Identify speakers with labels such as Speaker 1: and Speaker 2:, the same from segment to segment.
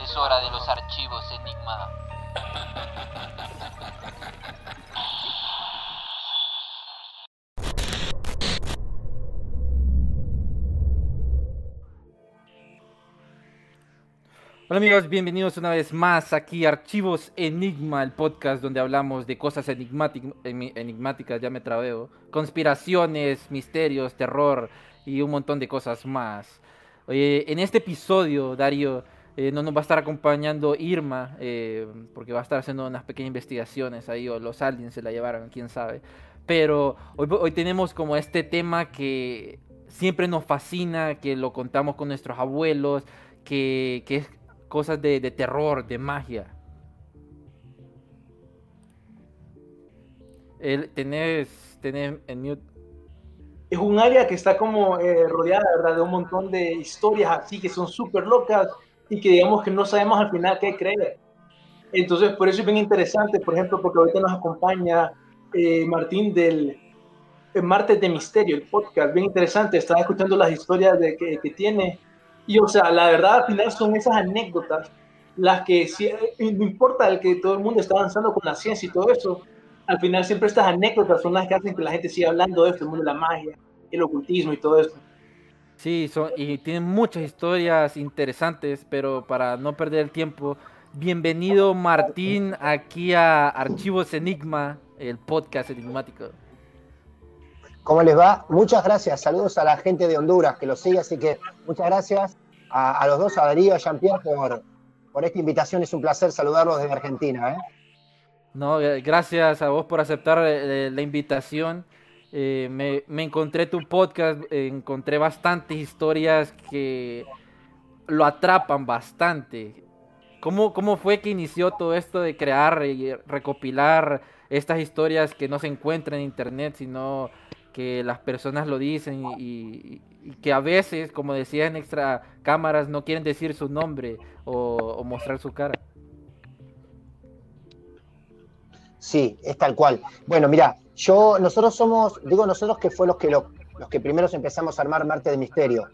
Speaker 1: Es hora de los archivos Enigma.
Speaker 2: Hola amigos, bienvenidos una vez más aquí a Archivos Enigma, el podcast donde hablamos de cosas enigmáticas, ya me trabeo, conspiraciones, misterios, terror y un montón de cosas más. En este episodio, Darío, eh, no nos va a estar acompañando Irma, eh, porque va a estar haciendo unas pequeñas investigaciones ahí, o los aliens se la llevaron, quién sabe. Pero hoy, hoy tenemos como este tema que siempre nos fascina, que lo contamos con nuestros abuelos, que, que es cosas de, de terror, de magia. El, tenés, tenés en mute.
Speaker 3: Es un área que está como eh, rodeada ¿verdad? de un montón de historias así que son súper locas y que digamos que no sabemos al final qué creer. Entonces, por eso es bien interesante, por ejemplo, porque ahorita nos acompaña eh, Martín del eh, Martes de Misterio, el podcast, bien interesante, estaba escuchando las historias de, que, que tiene y, o sea, la verdad al final son esas anécdotas las que, si- eh, no importa el que todo el mundo está avanzando con la ciencia y todo eso, al final siempre estas anécdotas son las que hacen que la gente siga hablando de esto, el mundo de la magia, el ocultismo y todo esto.
Speaker 2: Sí, son, y tienen muchas historias interesantes, pero para no perder el tiempo, bienvenido Martín aquí a Archivos Enigma, el podcast enigmático.
Speaker 4: ¿Cómo les va? Muchas gracias. Saludos a la gente de Honduras que lo sigue, así que muchas gracias a, a los dos, a Darío y a Jean-Pierre, por, por esta invitación. Es un placer saludarlos desde Argentina. ¿eh?
Speaker 2: No, eh, gracias a vos por aceptar eh, la invitación. Eh, me, me encontré tu podcast, eh, encontré bastantes historias que lo atrapan bastante. ¿Cómo, ¿Cómo fue que inició todo esto de crear y recopilar estas historias que no se encuentran en internet, sino que las personas lo dicen y, que a veces, como decía en extra cámaras, no quieren decir su nombre o mostrar su cara?
Speaker 4: Sí, es tal cual. Bueno, mira, yo, nosotros somos, digo nosotros que fue los que, lo- los que primeros empezamos a armar Marte de Misterio.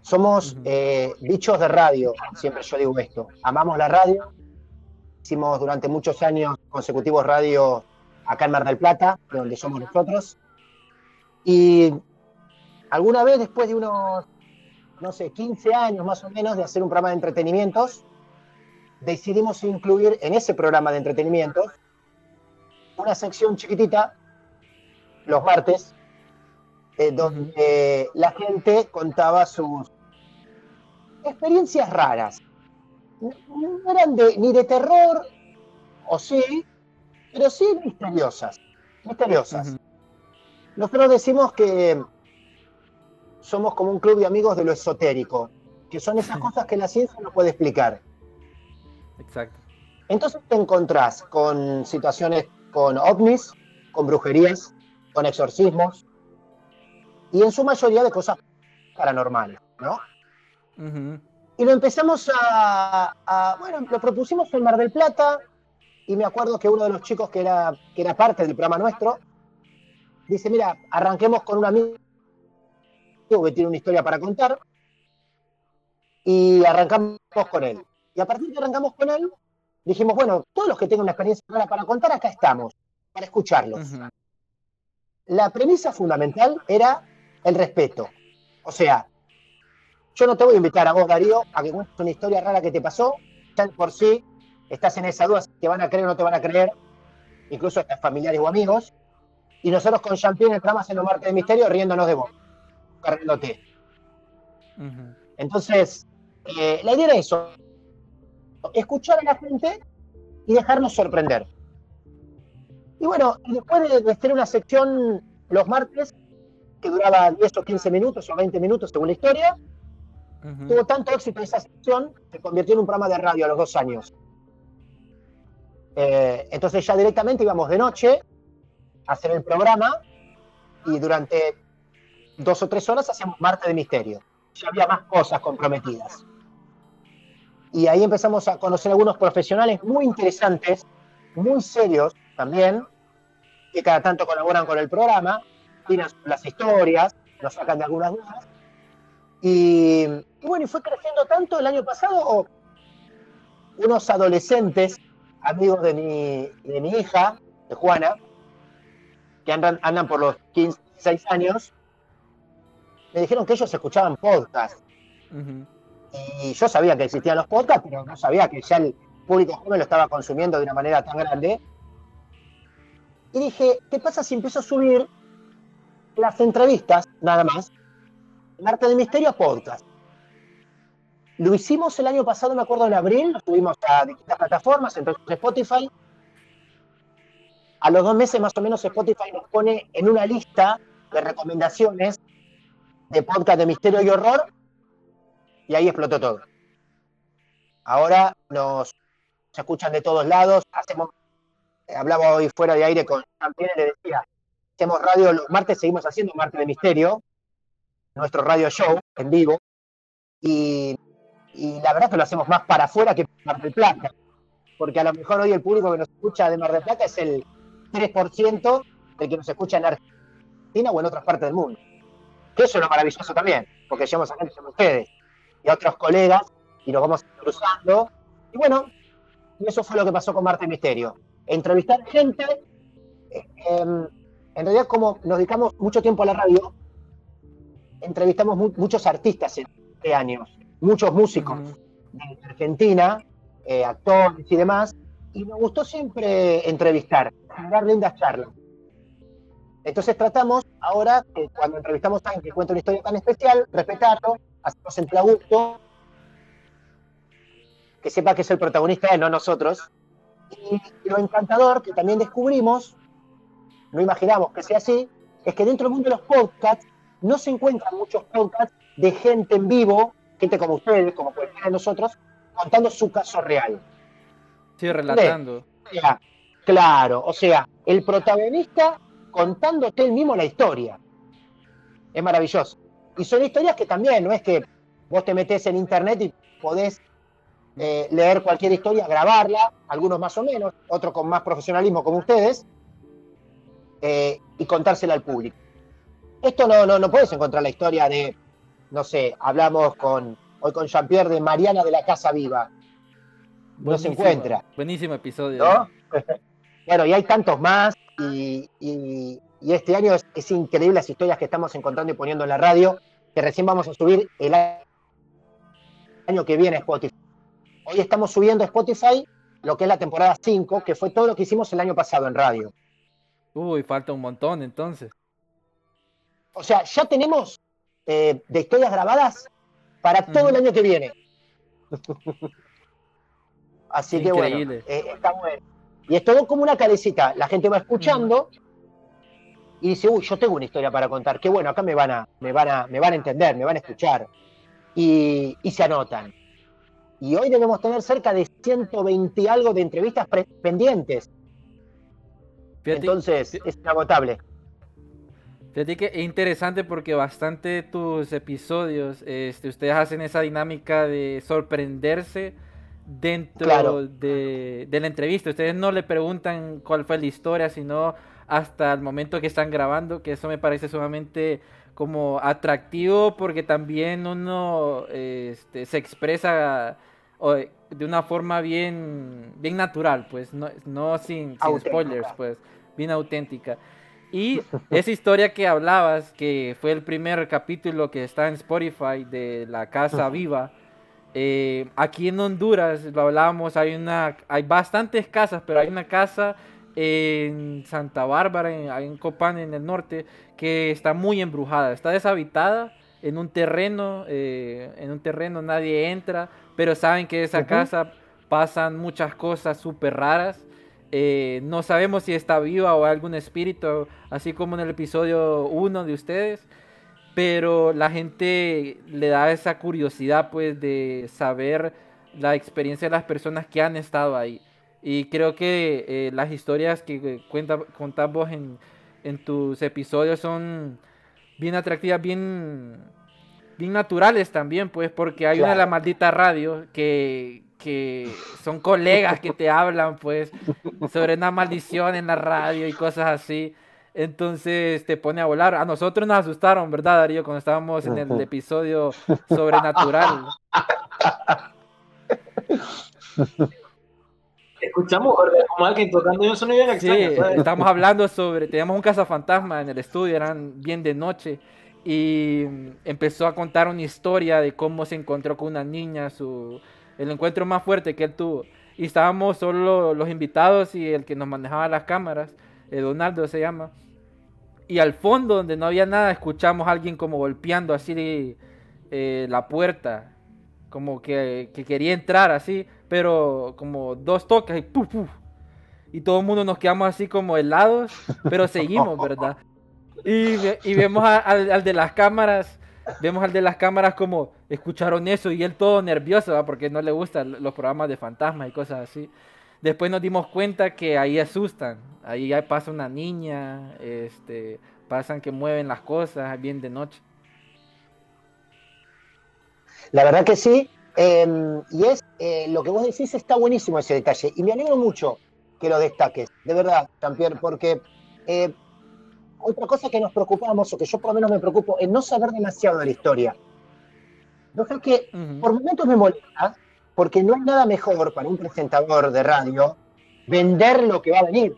Speaker 4: Somos eh, bichos de radio, siempre yo digo esto. Amamos la radio. Hicimos durante muchos años consecutivos radio acá en Mar del Plata, de donde somos nosotros. Y alguna vez, después de unos, no sé, 15 años más o menos de hacer un programa de entretenimientos, decidimos incluir en ese programa de entretenimientos una sección chiquitita, los martes, eh, donde la gente contaba sus experiencias raras. No, eran de- ni de terror, o sí, pero sí misteriosas. Misteriosas. Nosotros decimos que somos como un club de amigos de lo esotérico, que son esas cosas que la ciencia no puede explicar.
Speaker 2: Exacto.
Speaker 4: Entonces te encontrás con situaciones con ovnis, con brujerías, con exorcismos y en su mayoría de cosas paranormales, ¿no? Y lo empezamos a, a- bueno, lo propusimos en Mar del Plata y me acuerdo que uno de los chicos que era, que era parte del programa nuestro dice, mira, arranquemos con un amigo que tiene una historia para contar y arrancamos con él. Y a partir de que arrancamos con él, dijimos, bueno, todos los que tengan una experiencia rara para contar, acá estamos, para escucharlos. La premisa fundamental era el respeto. O sea, yo no te voy a invitar a vos, Darío, a que cuentes una historia rara que te pasó. Ya por sí estás en esa duda si te van a creer o no te van a creer, incluso hasta familiares o amigos. Y nosotros con Champagne entramos en los martes de misterio riéndonos de vos, riéndote.
Speaker 2: Ujú.
Speaker 4: Entonces, eh, la idea era eso, escuchar a la gente y dejarnos sorprender. Y bueno, después de, de hacer una sección los martes, que duraba 10 o 15 minutos o 20 minutos según la historia. Tuvo tanto éxito esa sección que se convirtió en un programa de radio a los dos años. Eh, entonces ya directamente íbamos de noche a hacer el programa y durante dos o tres horas hacíamos Marte de Misterio. Ya había más cosas comprometidas. Y ahí empezamos a conocer algunos profesionales muy interesantes, muy serios también, que cada tanto colaboran con el programa, tiran las historias, nos sacan de algunas dudas. Y, bueno, y fue creciendo tanto el año pasado, unos adolescentes, amigos de mi, de mi hija, de Juana, que andan, andan por los 15, 16 años, me dijeron que ellos escuchaban podcast.
Speaker 2: Ujú.
Speaker 4: Y yo sabía que existían los podcasts, pero no sabía que ya el público joven lo estaba consumiendo de una manera tan grande. Y dije, ¿qué pasa si empiezo a subir las entrevistas, nada más, en Arte de Misterio podcast? Lo hicimos el año pasado, me acuerdo, en abril, lo subimos a distintas plataformas, entonces Spotify. A los dos meses más o menos Spotify nos pone en una lista de recomendaciones de podcast de misterio y horror y ahí explotó todo. Ahora nos se escuchan de todos lados, hacemos, hablaba hoy fuera de aire con Jean-Pierre, le decía, hacemos radio los martes, seguimos haciendo Martes de Misterio, nuestro radio show en vivo, y, y la verdad que lo hacemos más para afuera que para Mar del Plata, porque a lo mejor hoy el público que nos escucha de Mar del Plata es el 3% del que nos escucha en Argentina o en otras partes del mundo. Que eso es lo maravilloso también, porque llevamos a gente como ustedes y a otros colegas y nos vamos cruzando. Y bueno, y eso fue lo que pasó con Marte Misterio. Entrevistar gente, eh, em, en realidad como nos dedicamos mucho tiempo a la radio, entrevistamos mu- muchos artistas en este años, muchos músicos de Argentina, eh, actores y demás, y nos gustó siempre entrevistar, dar lindas charlas. Entonces tratamos ahora, que cuando entrevistamos a alguien que cuenta una historia tan especial, respetarlo, hacerlo sentir a gusto, que sepa que es el protagonista él, no nosotros. Y lo encantador que también descubrimos, no imaginamos que sea así, es que dentro del mundo de los podcasts no se encuentran muchos podcasts de gente en vivo, gente como ustedes, como cualquiera de nosotros, contando su caso real.
Speaker 2: Sí, relatando.
Speaker 4: O sea, claro, o sea, el protagonista contándote él mismo la historia. Es maravilloso. Y son historias que también, no es que vos te metes en internet y podés eh, leer cualquier historia, grabarla, algunos más o menos, otros con más profesionalismo como ustedes, eh, y contársela al público. Esto no, no, no puedes encontrar la historia de, no sé, hablamos con, hoy con Jean-Pierre de Mariana de la Casa Viva. No se encuentra.
Speaker 2: Buenísimo episodio.
Speaker 4: ¿no? bueno, y hay tantos más, y, y- y este año es, es increíble las historias que estamos encontrando y poniendo en la radio, que recién vamos a subir el año que viene a Spotify. Hoy estamos subiendo a Spotify lo que es la temporada 5, que fue todo lo que hicimos el año pasado en radio.
Speaker 2: Uy, falta un montón entonces.
Speaker 4: O sea, ya tenemos eh, de historias grabadas para todo el año que viene. Así que bueno, eh, está bueno. Y es todo como una calecita. La gente va escuchando y dice, uy, yo tengo una historia para contar. Qué bueno, acá me van a, me van a, me van a entender, me van a escuchar. Y, y se anotan. Y hoy debemos tener cerca de 120 y algo de entrevistas pendientes.
Speaker 2: Fíjate,
Speaker 4: Entonces, es inagotable.
Speaker 2: fíjate que es interesante porque bastante de tus episodios, este, ustedes hacen esa dinámica de sorprenderse dentro
Speaker 4: Claro.
Speaker 2: de, de la entrevista. Ustedes no le preguntan cuál fue la historia, sino hasta el momento que están grabando, que eso me parece sumamente como atractivo porque también uno este, se expresa de una forma bien, bien natural, pues no, no sin, spoilers, pues bien auténtica. Y esa historia que hablabas, que fue el primer capítulo que está en Spotify de La Casa Viva, eh, aquí en Honduras, lo hablábamos, hay una, hay bastantes casas, pero hay una casa en Santa Bárbara, en, Copán, en el norte, que está muy embrujada, está deshabitada en un terreno, eh, en un terreno nadie entra, pero saben que esa casa pasan muchas cosas súper raras. eh, no sabemos si está viva o algún espíritu, así como en el episodio 1 de ustedes. pero la gente le da esa curiosidad pues de saber la experiencia de las personas que han estado ahí. Y creo que eh, las historias que cuenta, contás vos en, en tus episodios son bien atractivas, bien, bien naturales también, pues, porque hay una de la maldita radio que, que son colegas que te hablan, pues, sobre una maldición en la radio y cosas así. Entonces te pone a volar. A nosotros nos asustaron, ¿verdad, Darío? Cuando estábamos en el episodio sobrenatural.
Speaker 3: Escuchamos como alguien tocando un sonido bien
Speaker 2: Sí, estamos hablando sobre, teníamos un cazafantasma en el estudio, eran bien de noche, y empezó a contar una historia de cómo se encontró con una niña, su, el encuentro más fuerte que él tuvo. Y estábamos solo los invitados y el que nos manejaba las cámaras, eh, Donaldo se llama. Y al fondo, donde no había nada, escuchamos a alguien como golpeando así de, eh, la puerta, como que, que quería entrar así pero como dos toques y puf, puf. Y todo el mundo nos quedamos así como helados, pero seguimos, ¿verdad? Y, y vemos al, de las cámaras, vemos al de las cámaras como escucharon eso y él todo nervioso, porque no le gustan los programas de fantasmas y cosas así. Después nos dimos cuenta que ahí asustan, ahí pasa una niña, este, pasan que mueven las cosas bien de noche.
Speaker 4: La verdad que sí, Em, y es eh, lo que vos decís, está buenísimo ese detalle. Y me alegro mucho que lo destaques, de verdad, Jean-Pierre, porque eh, otra cosa que nos preocupamos, o que yo por lo menos me preocupo, es no saber demasiado de la historia. No sé que por momentos me molesta, porque no hay nada mejor para un presentador de radio vender lo que va a venir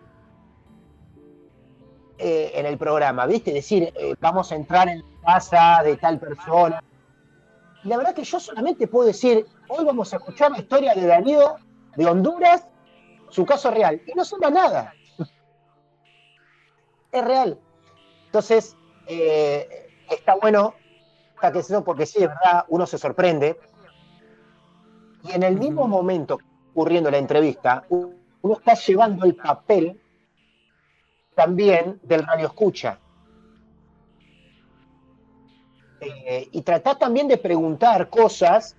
Speaker 4: eh, en el programa, ¿viste? Decir, vamos a entrar en la casa de tal persona, la verdad que yo solamente puedo decir, hoy vamos a escuchar la historia de Darío de Honduras, su caso real. Y no suena nada. es real. Entonces, eh, está bueno porque sí, es verdad, uno se sorprende. Y en el mismo momento ocurriendo la entrevista, uno está llevando el papel también del radio escucha. Eh, y tratar también de preguntar cosas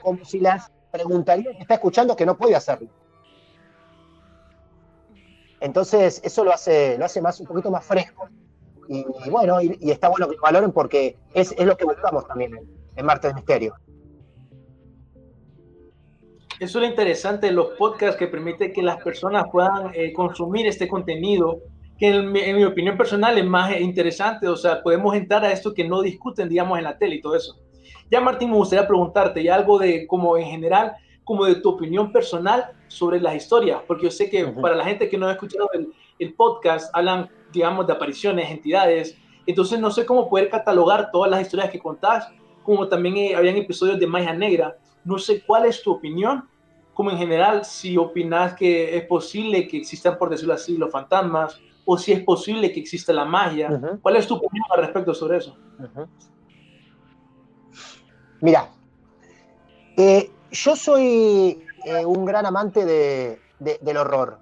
Speaker 4: como si las preguntaría que está escuchando que no puede hacerlo. Entonces, eso lo hace, lo hace más, un poquito más fresco. Y, bueno, y, está bueno que lo valoren porque es, lo que buscamos también en, en Martes Misterio.
Speaker 3: Eso es lo interesante de los podcasts que permite que las personas puedan eh, consumir este contenido que en, mi opinión personal es más interesante, o sea, podemos entrar a esto que no discuten, digamos, en la tele y todo eso. Ya, Martín, me gustaría preguntarte ya algo de, como en general, como de tu opinión personal sobre las historias, porque yo sé que para la gente que no ha escuchado el, el, podcast, hablan, digamos, de apariciones, entidades, entonces no sé cómo poder catalogar todas las historias que contás, como también eh, habían episodios de magia negra, no sé cuál es tu opinión, como en general, si opinas que es posible que existan, por decirlo así, los fantasmas, o si es posible que exista la magia. ¿Cuál es tu opinión al respecto sobre eso?
Speaker 4: Mira, eh, yo soy eh, un gran amante del horror.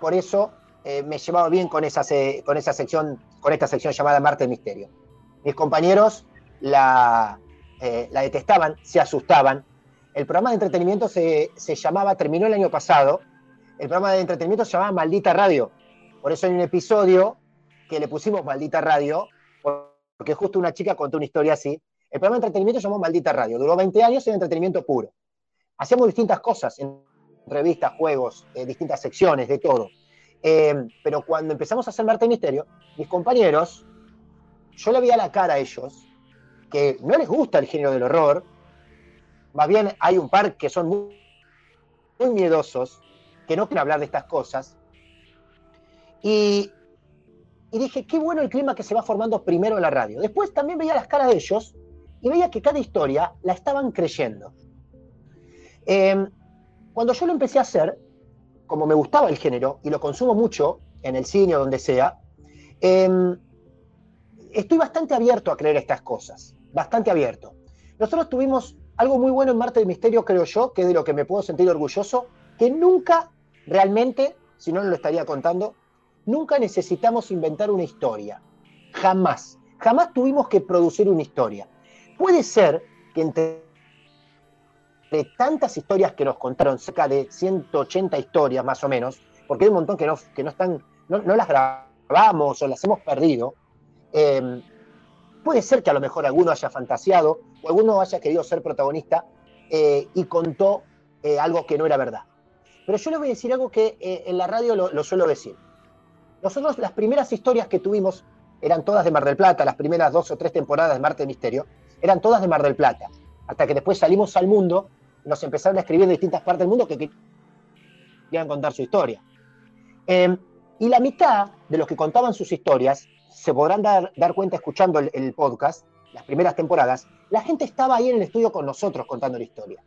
Speaker 4: Por eso eh, me llevaba bien con esa, con esa sección, con esta sección llamada Marte Misterio. Mis compañeros la, la detestaban, se asustaban. El programa de entretenimiento se, se llamaba, terminó el año pasado, el programa de entretenimiento se llamaba Maldita Radio por eso hay un episodio que le pusimos Maldita Radio, porque justo una chica contó una historia así. El programa de entretenimiento se llamó Maldita Radio. Duró 20 años en entretenimiento puro. Hacíamos distintas cosas en revistas, juegos, eh, distintas secciones, de todo. Eh, pero cuando empezamos a hacer Marte Misterio, mis compañeros, yo le veía la cara a ellos, que no les gusta el género del horror, más bien hay un par que son muy, muy miedosos, que no quieren hablar de estas cosas, y, dije, qué bueno el clima que se va formando primero en la radio. Después también veía las caras de ellos y veía que cada historia la estaban creyendo. Em, cuando yo lo empecé a hacer, como me gustaba el género y lo consumo mucho en el cine o donde sea, em, estoy bastante abierto a creer estas cosas, bastante abierto. Nosotros tuvimos algo muy bueno en Marte de Misterio, creo yo, que es de lo que me puedo sentir orgulloso, que nunca realmente, si no, no lo estaría contando, Nunca necesitamos inventar una historia. Jamás. Jamás tuvimos que producir una historia. Puede ser que entre tantas historias que nos contaron, cerca de 180 historias más o menos, porque hay un montón que no, que no están, no, las grabamos o las hemos perdido, em, puede ser que a lo mejor alguno haya fantaseado o alguno haya querido ser protagonista eh, y contó eh, algo que no era verdad. Pero yo les voy a decir algo que eh, en la radio lo, suelo decir. Nosotros las primeras historias que tuvimos eran todas de Mar del Plata, las primeras dos o tres temporadas de Marte Misterio, eran todas de Mar del Plata, hasta que después salimos al mundo nos empezaron a escribir de distintas partes del mundo que querían contar su historia. Em, y la mitad de los que contaban sus historias, se podrán dar, cuenta escuchando el, podcast, las primeras temporadas, la gente estaba ahí en el estudio con nosotros contando la historia.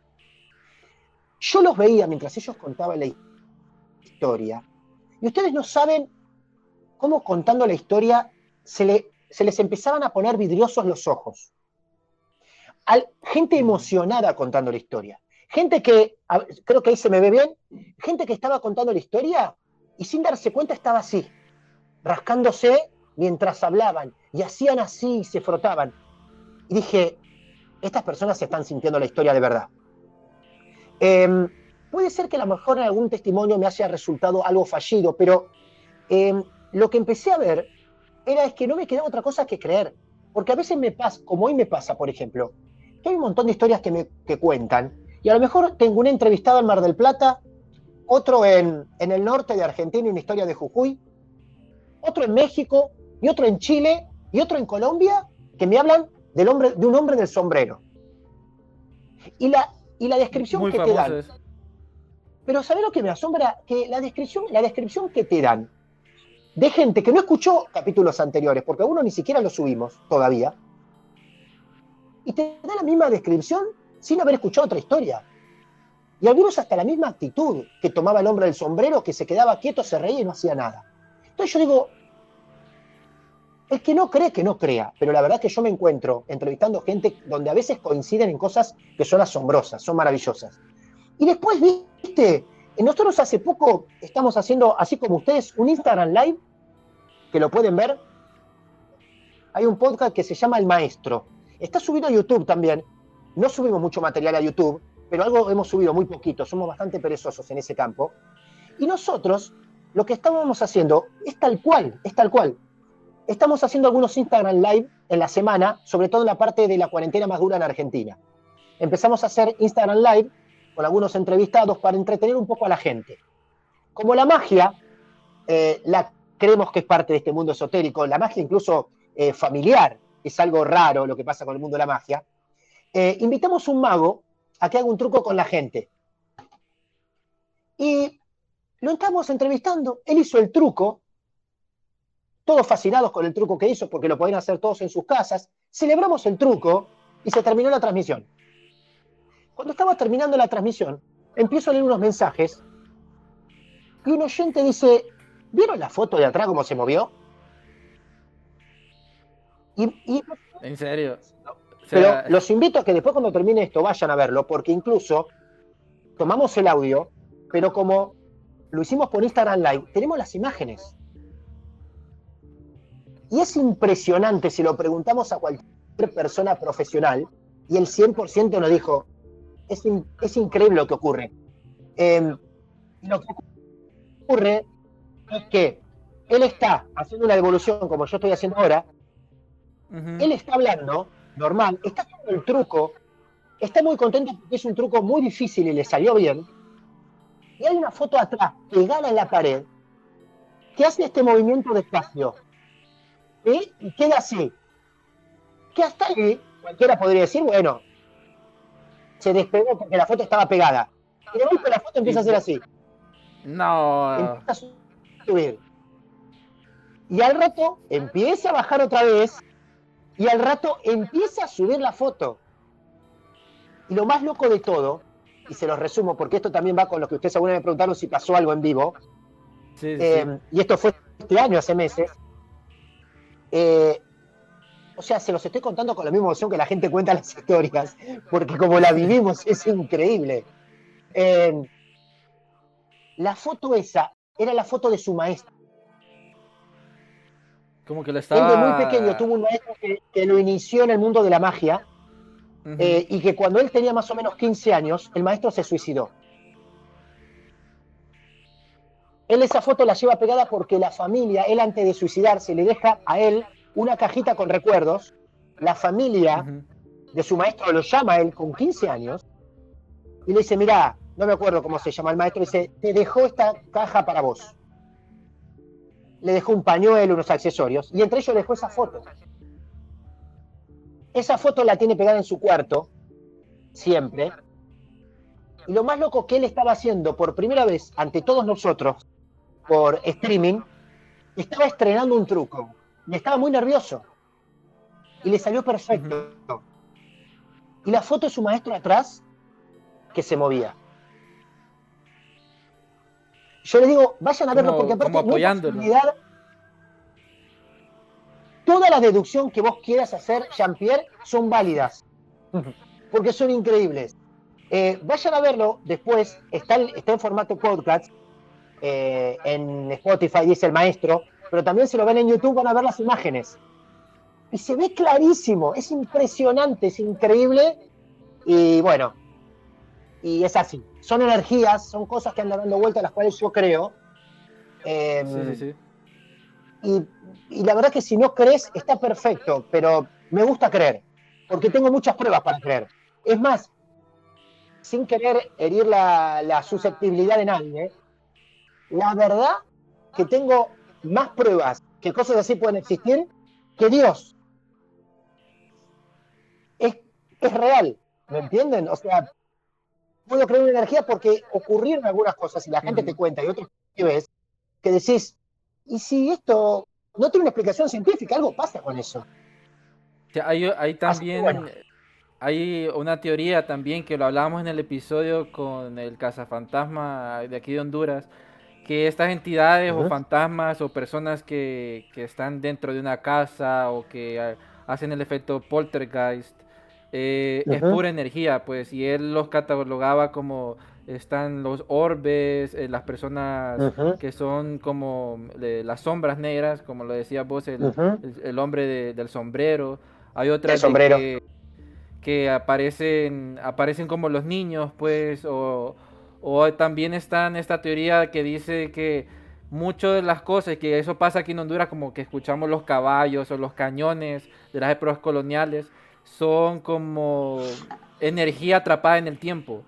Speaker 4: Yo los veía mientras ellos contaban la historia, y ustedes no saben cómo contando la historia se, se les empezaban a poner vidriosos los ojos. gente emocionada contando la historia. Gente que, creo que ahí se me ve bien, gente que estaba contando la historia y sin darse cuenta estaba así, rascándose mientras hablaban y hacían así y se frotaban. Y dije, estas personas se están sintiendo la historia de verdad. Em, puede ser que a lo mejor en algún testimonio me haya resultado algo fallido, pero em, lo que empecé a ver era es que no me quedaba otra cosa que creer. Porque a veces me pasa, como hoy me pasa, por ejemplo, que hay un montón de historias que me que cuentan y a lo mejor tengo un entrevistado en Mar del Plata, otro en, el norte de Argentina, una historia de Jujuy, otro en México, y otro en Chile, y otro en Colombia, que me hablan del hombre, de un hombre del sombrero. Y la, y la descripción que te dan. Pero ¿sabes lo que me asombra? Que la descripción, la descripción que te dan de gente que no escuchó capítulos anteriores, porque uno ni siquiera lo subimos todavía, y te da la misma descripción sin haber escuchado otra historia. Y algunos hasta la misma actitud que tomaba el hombre del sombrero, que se quedaba quieto, se reía y no hacía nada. Entonces yo digo, el que no cree, que no crea, pero la verdad es que yo me encuentro entrevistando gente donde a veces coinciden en cosas que son asombrosas, son maravillosas. Y después, viste, nosotros hace poco estamos haciendo, así como ustedes, un Instagram Live, que lo pueden ver. Hay un podcast que se llama El Maestro. Está subido a YouTube también, no subimos mucho material a YouTube, pero algo hemos subido muy poquito, somos bastante perezosos en ese campo. Y nosotros lo que estábamos haciendo es tal cual, es tal cual. Estamos haciendo algunos Instagram Live en la semana, sobre todo en la parte de la cuarentena más dura en Argentina. Empezamos a hacer Instagram Live con algunos entrevistados para entretener un poco a la gente. Como la magia, eh, la creemos que es parte de este mundo esotérico, la magia incluso eh, familiar, es algo raro lo que pasa con el mundo de la magia, eh, invitamos a un mago a que haga un truco con la gente. Y lo estamos entrevistando, él hizo el truco, todos fascinados con el truco que hizo, porque lo podían hacer todos en sus casas, celebramos el truco y se terminó la transmisión. Cuando estaba terminando la transmisión, empiezo a leer unos mensajes y un oyente dice, ¿vieron la foto de atrás cómo se movió?
Speaker 2: Y, ¿En serio?
Speaker 4: Pero los invito a que después cuando termine esto vayan a verlo, porque incluso tomamos el audio, pero como lo hicimos por Instagram Live, tenemos las imágenes. Y es impresionante si lo preguntamos a cualquier persona profesional, y el 100% nos dijo, es, es, increíble lo que ocurre. Em, lo que ocurre es que él está haciendo una devolución como yo estoy haciendo ahora, él está hablando normal, está haciendo el truco, está muy contento porque es un truco muy difícil y le salió bien. Y hay una foto atrás, pegada en la pared, que hace este movimiento despacio. Y queda así. Que hasta ahí, cualquiera podría decir, bueno, se despegó porque la foto estaba pegada. Y de golpe la foto empieza a ser así.
Speaker 2: No.
Speaker 4: Empieza a Y al rato empieza a bajar otra vez y al rato empieza a subir la foto. Y lo más loco de todo, y se los resumo porque esto también va con lo que ustedes alguna vez me preguntaron si pasó algo en vivo, eh, y esto fue este año, hace meses, eh, o sea, se los estoy contando con la misma emoción que la gente cuenta las historias, porque como la vivimos es increíble. Eh, la foto esa era la foto de su maestro
Speaker 2: Como que lo
Speaker 4: Él
Speaker 2: estaba...
Speaker 4: de muy pequeño tuvo un maestro que, que lo inició en el mundo de la magia
Speaker 2: Ujú.
Speaker 4: eh, y que cuando él tenía más o menos 15 años, el maestro se suicidó. Él esa foto la lleva pegada porque la familia, él antes de suicidarse, le deja a él una cajita con recuerdos. La familia
Speaker 2: Ujú.
Speaker 4: de su maestro lo llama a él con 15 años y le dice, mira, no me acuerdo cómo se llama el maestro, dice, te dejó esta caja para vos. Le dejó un pañuelo, unos accesorios, y entre ellos le dejó esa foto. Esa foto la tiene pegada en su cuarto, siempre. Y lo más loco que él estaba haciendo por primera vez ante todos nosotros, por streaming, estaba estrenando un truco. Y estaba muy nervioso. Y le salió perfecto. Y la foto de su maestro atrás, que se movía. Yo le digo, vayan a verlo
Speaker 2: Como-
Speaker 4: porque aparte no
Speaker 2: apoyándolo.
Speaker 4: posibilidad- Toda la deducción que vos quieras hacer, Jean-Pierre, son válidas. Porque son increíbles. Eh, vayan a verlo después, está, en- está en formato podcast, eh, en Spotify, dice el maestro, pero también si lo ven en YouTube van a ver las imágenes. Y se ve clarísimo, es impresionante, es increíble. Y bueno, y es así. Son energías, son cosas que andan dando vueltas, las cuales yo creo. Eh,
Speaker 2: Sí, sí, sí.
Speaker 4: y, y la verdad que si no crees, está perfecto, pero me gusta creer, porque tengo muchas pruebas para creer. Es más, sin querer herir la, la susceptibilidad de nadie, la verdad que tengo más pruebas que cosas así pueden existir que Dios. Es, es real, ¿me entienden? O sea, puedo creer en energía porque ocurrieron algunas cosas y la gente te cuenta y otros que ves que decís, ¿y si esto no tiene una explicación científica? Algo pasa con eso.
Speaker 2: Hay, hay también
Speaker 4: bueno.
Speaker 2: hay una teoría también que lo hablábamos en el episodio con el cazafantasma de aquí de Honduras, que estas entidades o fantasmas o personas que, que están dentro de una casa o que ah, hacen el efecto poltergeist eh, es pura energía, pues, y él los catalogaba como están los orbes, eh, las personas que son como de las sombras negras, como lo decías vos, el, el, el hombre de- del sombrero. Hay otras que, que aparecen, aparecen como los niños, pues, o, o también está en esta teoría que dice que muchas de las cosas, que eso pasa aquí en Honduras, como que escuchamos los caballos o los cañones de las épocas coloniales, son como energía atrapada en el tiempo,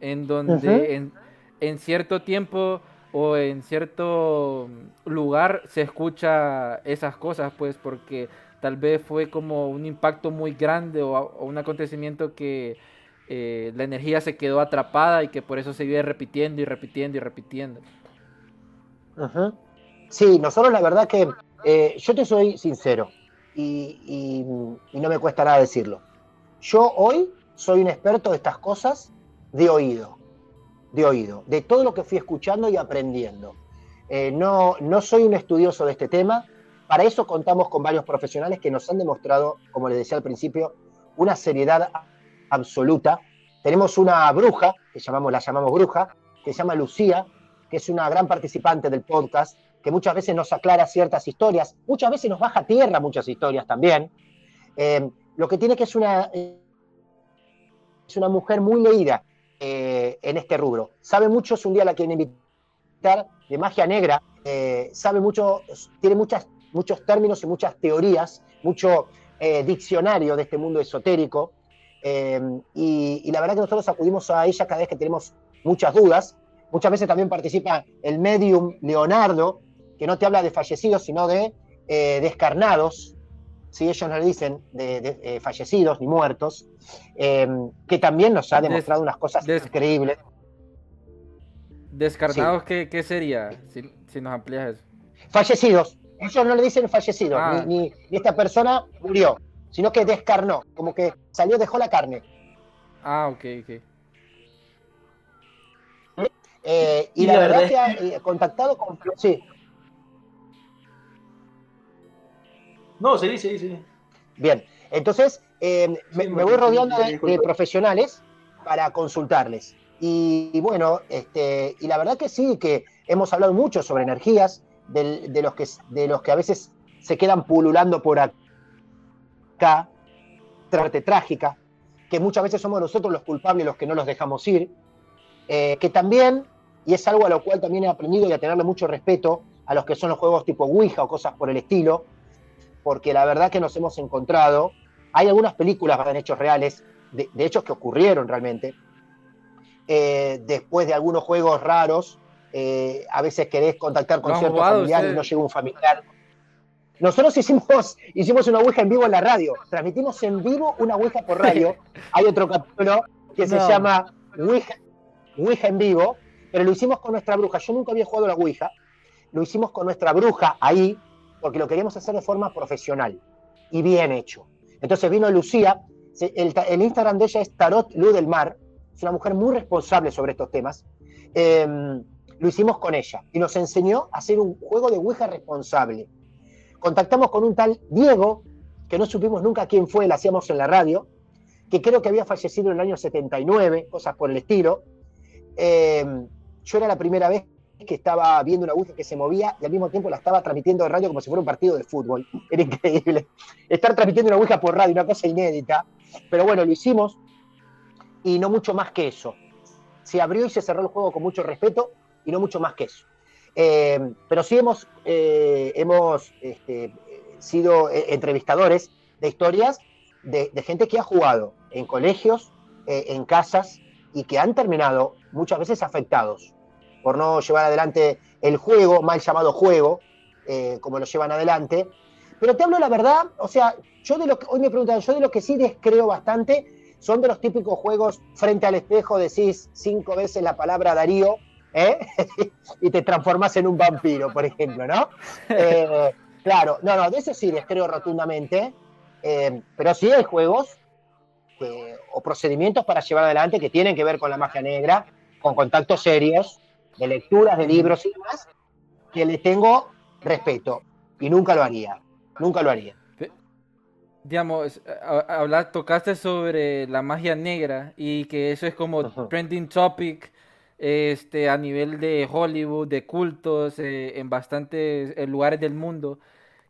Speaker 2: en donde en, en cierto tiempo o en cierto lugar se escucha esas cosas, pues porque tal vez fue como un impacto muy grande o, o un acontecimiento que eh, la energía se quedó atrapada y que por eso se vive repitiendo y repitiendo y repitiendo.
Speaker 4: Ujú. Sí, nosotros la verdad que eh, yo te soy sincero y, no me cuesta nada decirlo. Yo hoy soy un experto de estas cosas de oído, de oído, de todo lo que fui escuchando y aprendiendo. Eh, no, no soy un estudioso de este tema, para eso contamos con varios profesionales que nos han demostrado, como les decía al principio, una seriedad absoluta. Tenemos una bruja, que llamamos, la llamamos bruja, que se llama Lucía, que es una gran participante del podcast, que muchas veces nos aclara ciertas historias, muchas veces nos baja a tierra muchas historias también. Eh, lo que tiene que es una, es una mujer muy leída eh, en este rubro. Sabe mucho, si un día la quieren invitar, de magia negra, eh, sabe mucho, tiene muchos términos y muchas teorías, mucho diccionario de este mundo esotérico. y, y la verdad que nosotros acudimos a ella cada vez que tenemos muchas dudas. Muchas veces también participa el medium Leonardo, que no te habla de fallecidos, sino de eh, descarnados, si ellos no le dicen de, de, eh, fallecidos ni muertos, eh, que también nos ha
Speaker 2: Des-
Speaker 4: demostrado unas cosas
Speaker 2: des-
Speaker 4: increíbles.
Speaker 2: Descarnados, ¿qué, qué sería? Si, si nos amplías eso.
Speaker 4: Fallecidos, ellos no le dicen fallecidos,
Speaker 2: Ah.
Speaker 4: ni, ni- ni esta persona murió, sino que descarnó, como que salió, dejó la carne.
Speaker 2: Ah, ok, ok.
Speaker 4: Eh, y,
Speaker 3: Y
Speaker 4: la,
Speaker 3: la
Speaker 4: verdad,
Speaker 3: verdad
Speaker 4: que ha eh, contactado con... Sí,
Speaker 3: No, sí, sí, sí.
Speaker 4: Bien, entonces eh, me, voy rodeando de, profesionales para consultarles. Y, y bueno, este, y la verdad que sí, que hemos hablado mucho sobre energías, del- de, los que, de los que a veces se quedan pululando por acá, parte trágica, que muchas veces somos nosotros los culpables los que no los dejamos ir, eh, que también, y es algo a lo cual también he aprendido y a tenerle mucho respeto a los que son los juegos tipo Ouija o cosas por el estilo, porque la verdad que nos hemos encontrado, hay algunas películas basadas en hechos reales, de, hechos que ocurrieron realmente, eh, después de algunos juegos raros, eh, a veces querés contactar con ciertos familiares y no llega un familiar. Nosotros hicimos, hicimos una Ouija en vivo en la radio, transmitimos en vivo una Ouija por radio. Hay otro capítulo que se llama Ouija, Ouija en vivo, pero lo hicimos con nuestra bruja. Yo nunca había jugado la Ouija, lo hicimos con nuestra bruja ahí, porque lo queríamos hacer de forma profesional y bien hecho. Entonces vino Lucía, el, Instagram de ella es Tarot Luz del Mar, es una mujer muy responsable sobre estos temas. Em, lo hicimos con ella y nos enseñó a hacer un juego de Ouija responsable. Contactamos con un tal Diego, que no supimos nunca quién fue, lo hacíamos en la radio, que creo que había fallecido en el año 79, cosas por el estilo. Em, yo era la primera vez que estaba viendo una Ouija que se movía y al mismo tiempo la estaba transmitiendo de radio como si fuera un partido de fútbol. Era increíble. Estar transmitiendo una Ouija por radio, una cosa inédita. Pero bueno, lo hicimos y no mucho más que eso. Se abrió y se cerró el juego con mucho respeto y no mucho más que eso. Eh, pero sí hemos, eh, hemos este, sido eh, entrevistadores de historias de, gente que ha jugado en colegios, en casas y que han terminado muchas veces afectados por no llevar adelante el juego, mal llamado juego, eh, como lo llevan adelante. Pero te hablo la verdad, o sea, yo de lo que, hoy me preguntan, yo de lo que sí descreo bastante son de los típicos juegos frente al espejo, decís cinco veces la palabra Darío, ¿eh? y te transformas en un vampiro, por ejemplo, ¿no? Eh, claro, no, no, de eso sí descreo rotundamente, pero sí hay juegos o procedimientos para llevar adelante que tienen que ver con la magia negra, con contactos serios, de lecturas, de libros y demás, que le tengo respeto. Y nunca lo haría, nunca lo haría.
Speaker 2: Digamos, hablar, tocaste sobre la magia negra y que eso es como trending topic este, a nivel de Hollywood, de cultos, eh, en bastantes eh, lugares del mundo,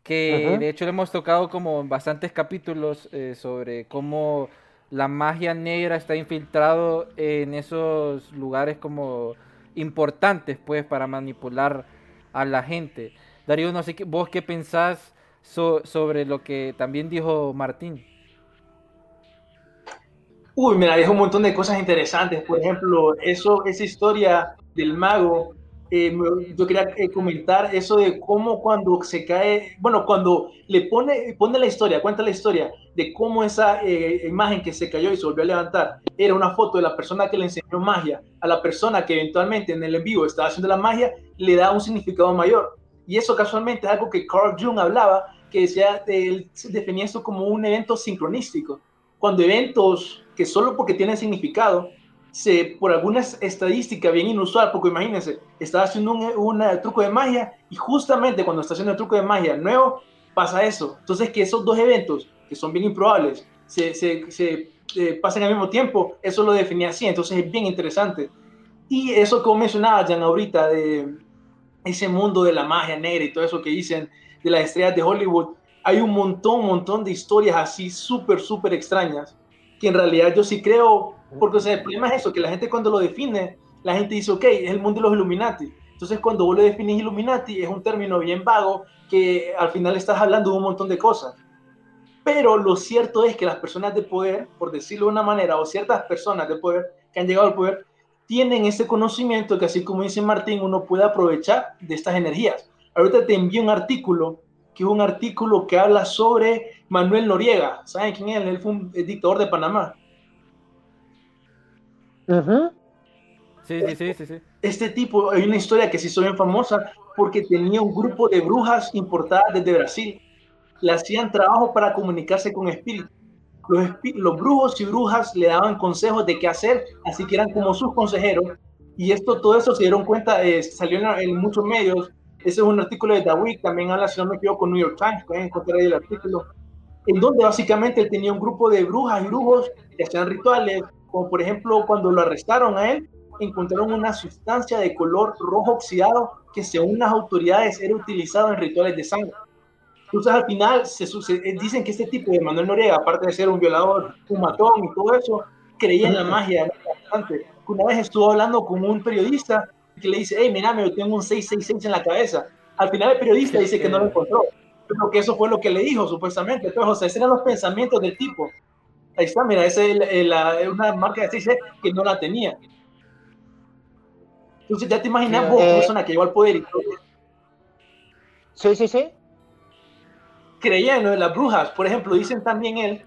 Speaker 2: que de hecho le hemos tocado como en bastantes capítulos eh, sobre cómo la magia negra está infiltrado en esos lugares como importantes pues para manipular a la gente. Darío, no sé qué, vos qué pensás sobre lo que también dijo Martín.
Speaker 3: Uy, mira, dijo un montón de cosas interesantes. Por ejemplo, eso, esa historia del mago eh, yo quería eh, comentar eso de cómo cuando se cae, bueno, cuando le pone, pone la historia, cuenta la historia de cómo esa eh, imagen que se cayó y se volvió a levantar era una foto de la persona que le enseñó magia a la persona que eventualmente en el en vivo estaba haciendo la magia, le da un significado mayor. Y eso casualmente es algo que Carl Jung hablaba, que decía, él definía esto como un evento sincronístico. Cuando eventos que solo porque tienen significado se, por alguna estadística bien inusual, porque imagínense, estaba haciendo un, truco de magia y justamente cuando está haciendo el truco de magia nuevo, pasa eso. Entonces, que esos dos eventos, que son bien improbables, se, se, eh, pasen al mismo tiempo, eso lo definía así, entonces es bien interesante. Y eso que mencionaba, Jan, ahorita, de ese mundo de la magia negra y todo eso que dicen de las estrellas de Hollywood, hay un montón, montón de historias así súper, súper extrañas, que en realidad yo sí creo porque o sea, el problema es eso, que la gente cuando lo define, la gente dice, ok, es el mundo de los Illuminati. Entonces cuando vos le definís Illuminati es un término bien vago que al final estás hablando de un montón de cosas. Pero lo cierto es que las personas de poder, por decirlo de una manera, o ciertas personas de poder que han llegado al poder, tienen ese conocimiento que así como dice Martín, uno puede aprovechar de estas energías. Ahorita te envío un artículo, que es un artículo que habla sobre Manuel Noriega. ¿Saben quién es? Él fue un dictador de Panamá.
Speaker 2: Sí, sí, sí, sí,
Speaker 3: Este tipo, hay una historia que se hizo bien famosa porque tenía un grupo de brujas importadas desde Brasil. Le hacían trabajo para comunicarse con espíritus. Los, los brujos y brujas le daban consejos de qué hacer, así que eran como sus consejeros. Y esto, todo eso se dieron cuenta, eh, salió en, muchos medios. Ese es un artículo de David, también habla, si no me equivoco, con New York Times, pueden encontrar ahí el artículo, en donde básicamente él tenía un grupo de brujas y brujos que hacían rituales, como por ejemplo cuando lo arrestaron a él, encontraron una sustancia de color rojo oxidado que según las autoridades era utilizado en rituales de sangre. Entonces al final se, eh, dicen que este tipo de Manuel Noriega, aparte de ser un violador, un matón y todo eso, creía en la magia bastante. Una vez estuvo hablando con un periodista que le dice, hey, mira, me tengo un 666 en la cabeza. Al final el periodista dice que no lo encontró, pero que eso fue lo que le dijo supuestamente. Entonces, o sea, esos eran los pensamientos del tipo. Ahí está, mira, es una marca de 6 que no la tenía. Entonces ya te imaginas vos, eh, persona que llegó al poder y todo.
Speaker 4: Sí, sí, sí.
Speaker 3: Creía en lo de las brujas. Por ejemplo, dicen también él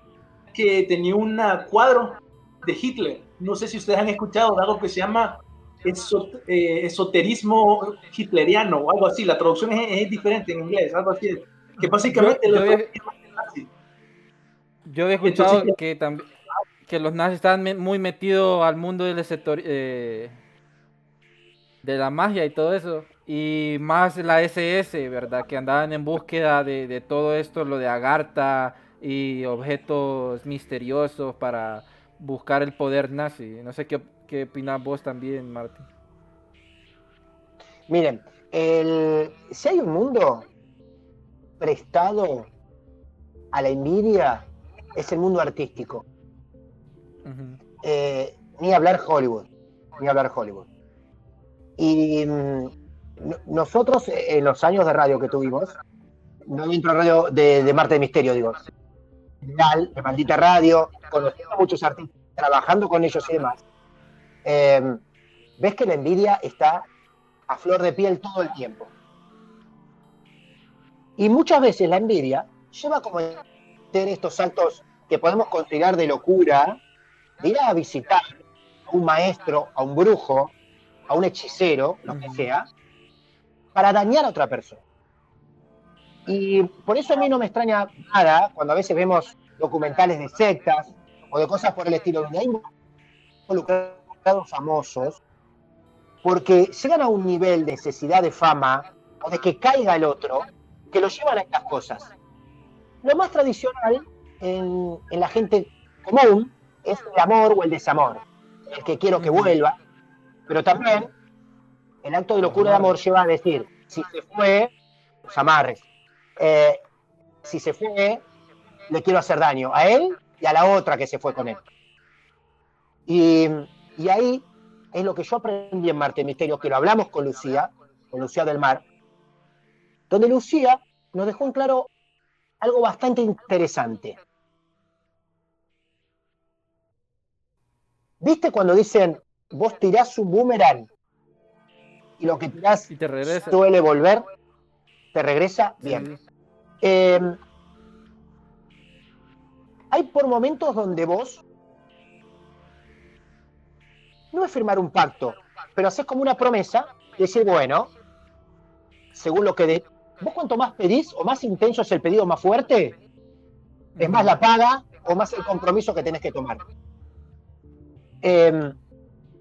Speaker 3: que tenía un cuadro de Hitler. No sé si ustedes han escuchado de algo que se llama eh, esoterismo hitleriano o algo así. La traducción es, diferente en inglés, algo así. Que básicamente
Speaker 2: yo, yo, había, escuchado que, también, que los nazis estaban muy metidos al mundo del eh, de la magia y todo eso. Y más la SS, ¿verdad? Que andaban en búsqueda de, de todo esto, lo de Agartha y objetos misteriosos para buscar el poder nazi. No sé qué, qué opinas vos también, Martín.
Speaker 4: Miren, el, si hay un mundo prestado a la envidia, es el mundo artístico. Eh, ni hablar Hollywood, ni hablar Hollywood. Y mm, nosotros, eh, en los años de radio que tuvimos, no dentro de radio de, de Marte de Misterio, digo, de Maldita Radio, conociendo a muchos artistas, trabajando con ellos y demás, em, ves que la envidia está a flor de piel todo el tiempo. Y muchas veces la envidia lleva como estos saltos que podemos considerar de locura, de ir a visitar a un maestro, a un brujo, a un hechicero, lo que sea, para dañar a otra persona. Y por eso a mí no me extraña nada cuando a veces vemos documentales de sectas o de cosas por el estilo, donde hay involucrados famosos, porque llegan a un nivel de necesidad de fama o de que caiga el otro, que lo llevan a estas cosas. Lo más tradicional en, la gente común es el amor o el desamor, el que quiero que vuelva, pero también el acto de locura de amor lleva a decir, si se fue, los amarres. Eh, si se fue, le quiero hacer daño a él y a la otra que se fue con él. Y, ahí es lo que yo aprendí en Marte Misterio, que lo hablamos con Lucía, con Lucía del Mar, donde Lucía nos dejó en claro algo bastante interesante. ¿Viste cuando dicen, vos tirás un boomerang y lo que tirás suele volver? ¿Te regresa? Bien. Em, hay por momentos donde vos no es firmar un pacto, pero haces como una promesa y decir, bueno, según lo que de, vos cuanto más pedís o más intenso es el pedido más fuerte, es más la paga o más el compromiso que tenés que tomar. Em,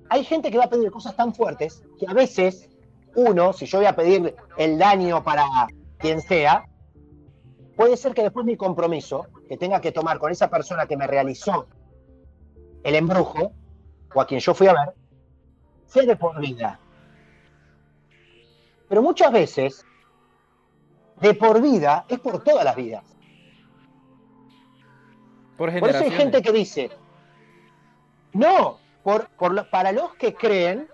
Speaker 4: hay gente que va a pedir cosas tan fuertes que a veces uno, si yo voy a pedir el daño para quien sea, puede ser que después mi compromiso que tenga que tomar con esa persona que me realizó el embrujo, o a quien yo fui a ver, sea de por vida. Pero muchas veces, de por vida es por todas las vidas. Por, eso hay gente que dice, no, por, para los que creen,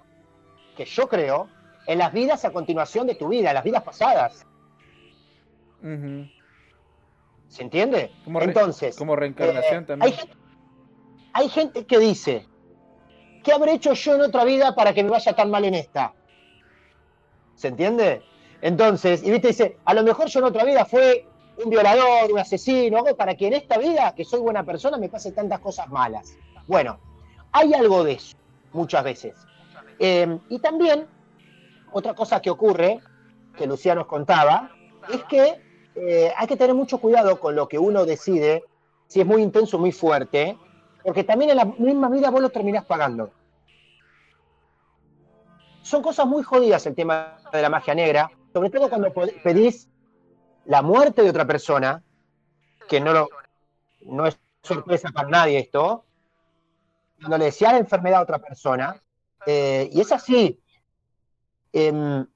Speaker 4: que yo creo, en las vidas a continuación de tu vida, en las vidas pasadas. ¿Se entiende? Entonces.
Speaker 2: Como reencarnación
Speaker 4: eh,
Speaker 2: también.
Speaker 4: Hay, gente que dice: ¿Qué habré hecho yo en otra vida para que me vaya tan mal en esta? ¿Se entiende? Entonces, y viste, dice: A lo mejor yo en otra vida fue un violador, un asesino, algo para que en esta vida, que soy buena persona, me pase tantas cosas malas. Bueno, hay algo de eso, muchas veces. Eh, y también, otra cosa que ocurre, que Lucía nos contaba, es que eh, hay que tener mucho cuidado con lo que uno decide, si es muy intenso, muy fuerte, porque también en la misma vida vos lo terminás pagando. Son cosas muy jodidas el tema de la magia negra, sobre todo cuando pedís la muerte de otra persona, que no, lo, no es sorpresa para nadie esto, cuando le decía la enfermedad a otra persona, eh, y es así. Em,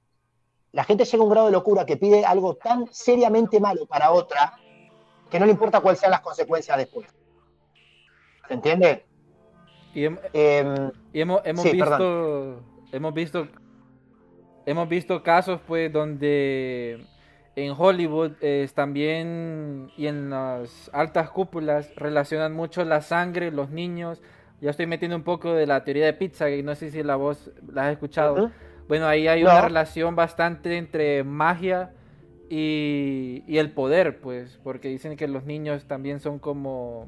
Speaker 4: la gente llega a un grado de locura que pide algo tan seriamente malo para otra que no le importa cuáles sean las consecuencias después. ¿Se entiende?
Speaker 2: Y, hem-
Speaker 4: Em,
Speaker 2: y hemos, hemos
Speaker 4: Sí,
Speaker 2: visto
Speaker 4: perdón.
Speaker 2: hemos visto hemos visto casos pues donde en Hollywood eh, también y en las altas cúpulas relacionan mucho la sangre, los niños. Ya estoy metiendo un poco de la teoría de pizza, que no sé si la voz la has escuchado. Bueno, ahí hay una relación bastante entre magia y, y el poder, pues, porque dicen que los niños también son como,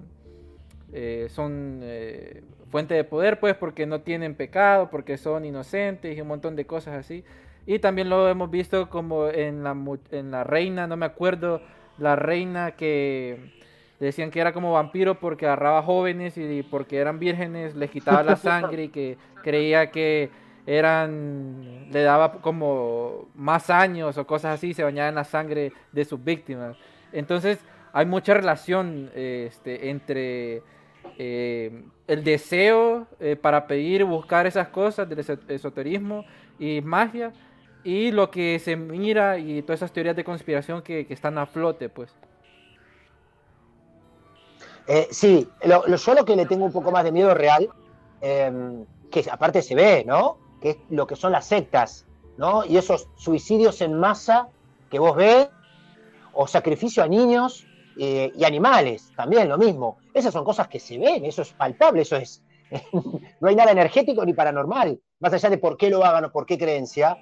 Speaker 2: eh, son eh, fuente de poder, pues, porque no tienen pecado, porque son inocentes y un montón de cosas así. Y también lo hemos visto como en la, en la reina, no me acuerdo, la reina que decían que era como vampiro porque agarraba jóvenes y porque eran vírgenes les quitaba la sangre y que creía que eran le daba como más años o cosas así se bañaba en la sangre de sus víctimas. Entonces hay mucha relación este, entre eh, el deseo eh, para pedir buscar esas cosas del eso- esoterismo y magia y lo que se mira y todas esas teorías de conspiración que, que están a flote pues
Speaker 4: Eh, sí, lo, lo- yo lo que le tengo un poco más de miedo real, eh, que aparte se ve, ¿no? Que es lo que son las sectas, ¿no? Y esos suicidios en masa que vos ves, o sacrificio a niños eh, y animales, también lo mismo. Esas son cosas que se ven, eso es palpable, eso es... no hay nada energético ni paranormal, más allá de por qué lo hagan o por qué creencia,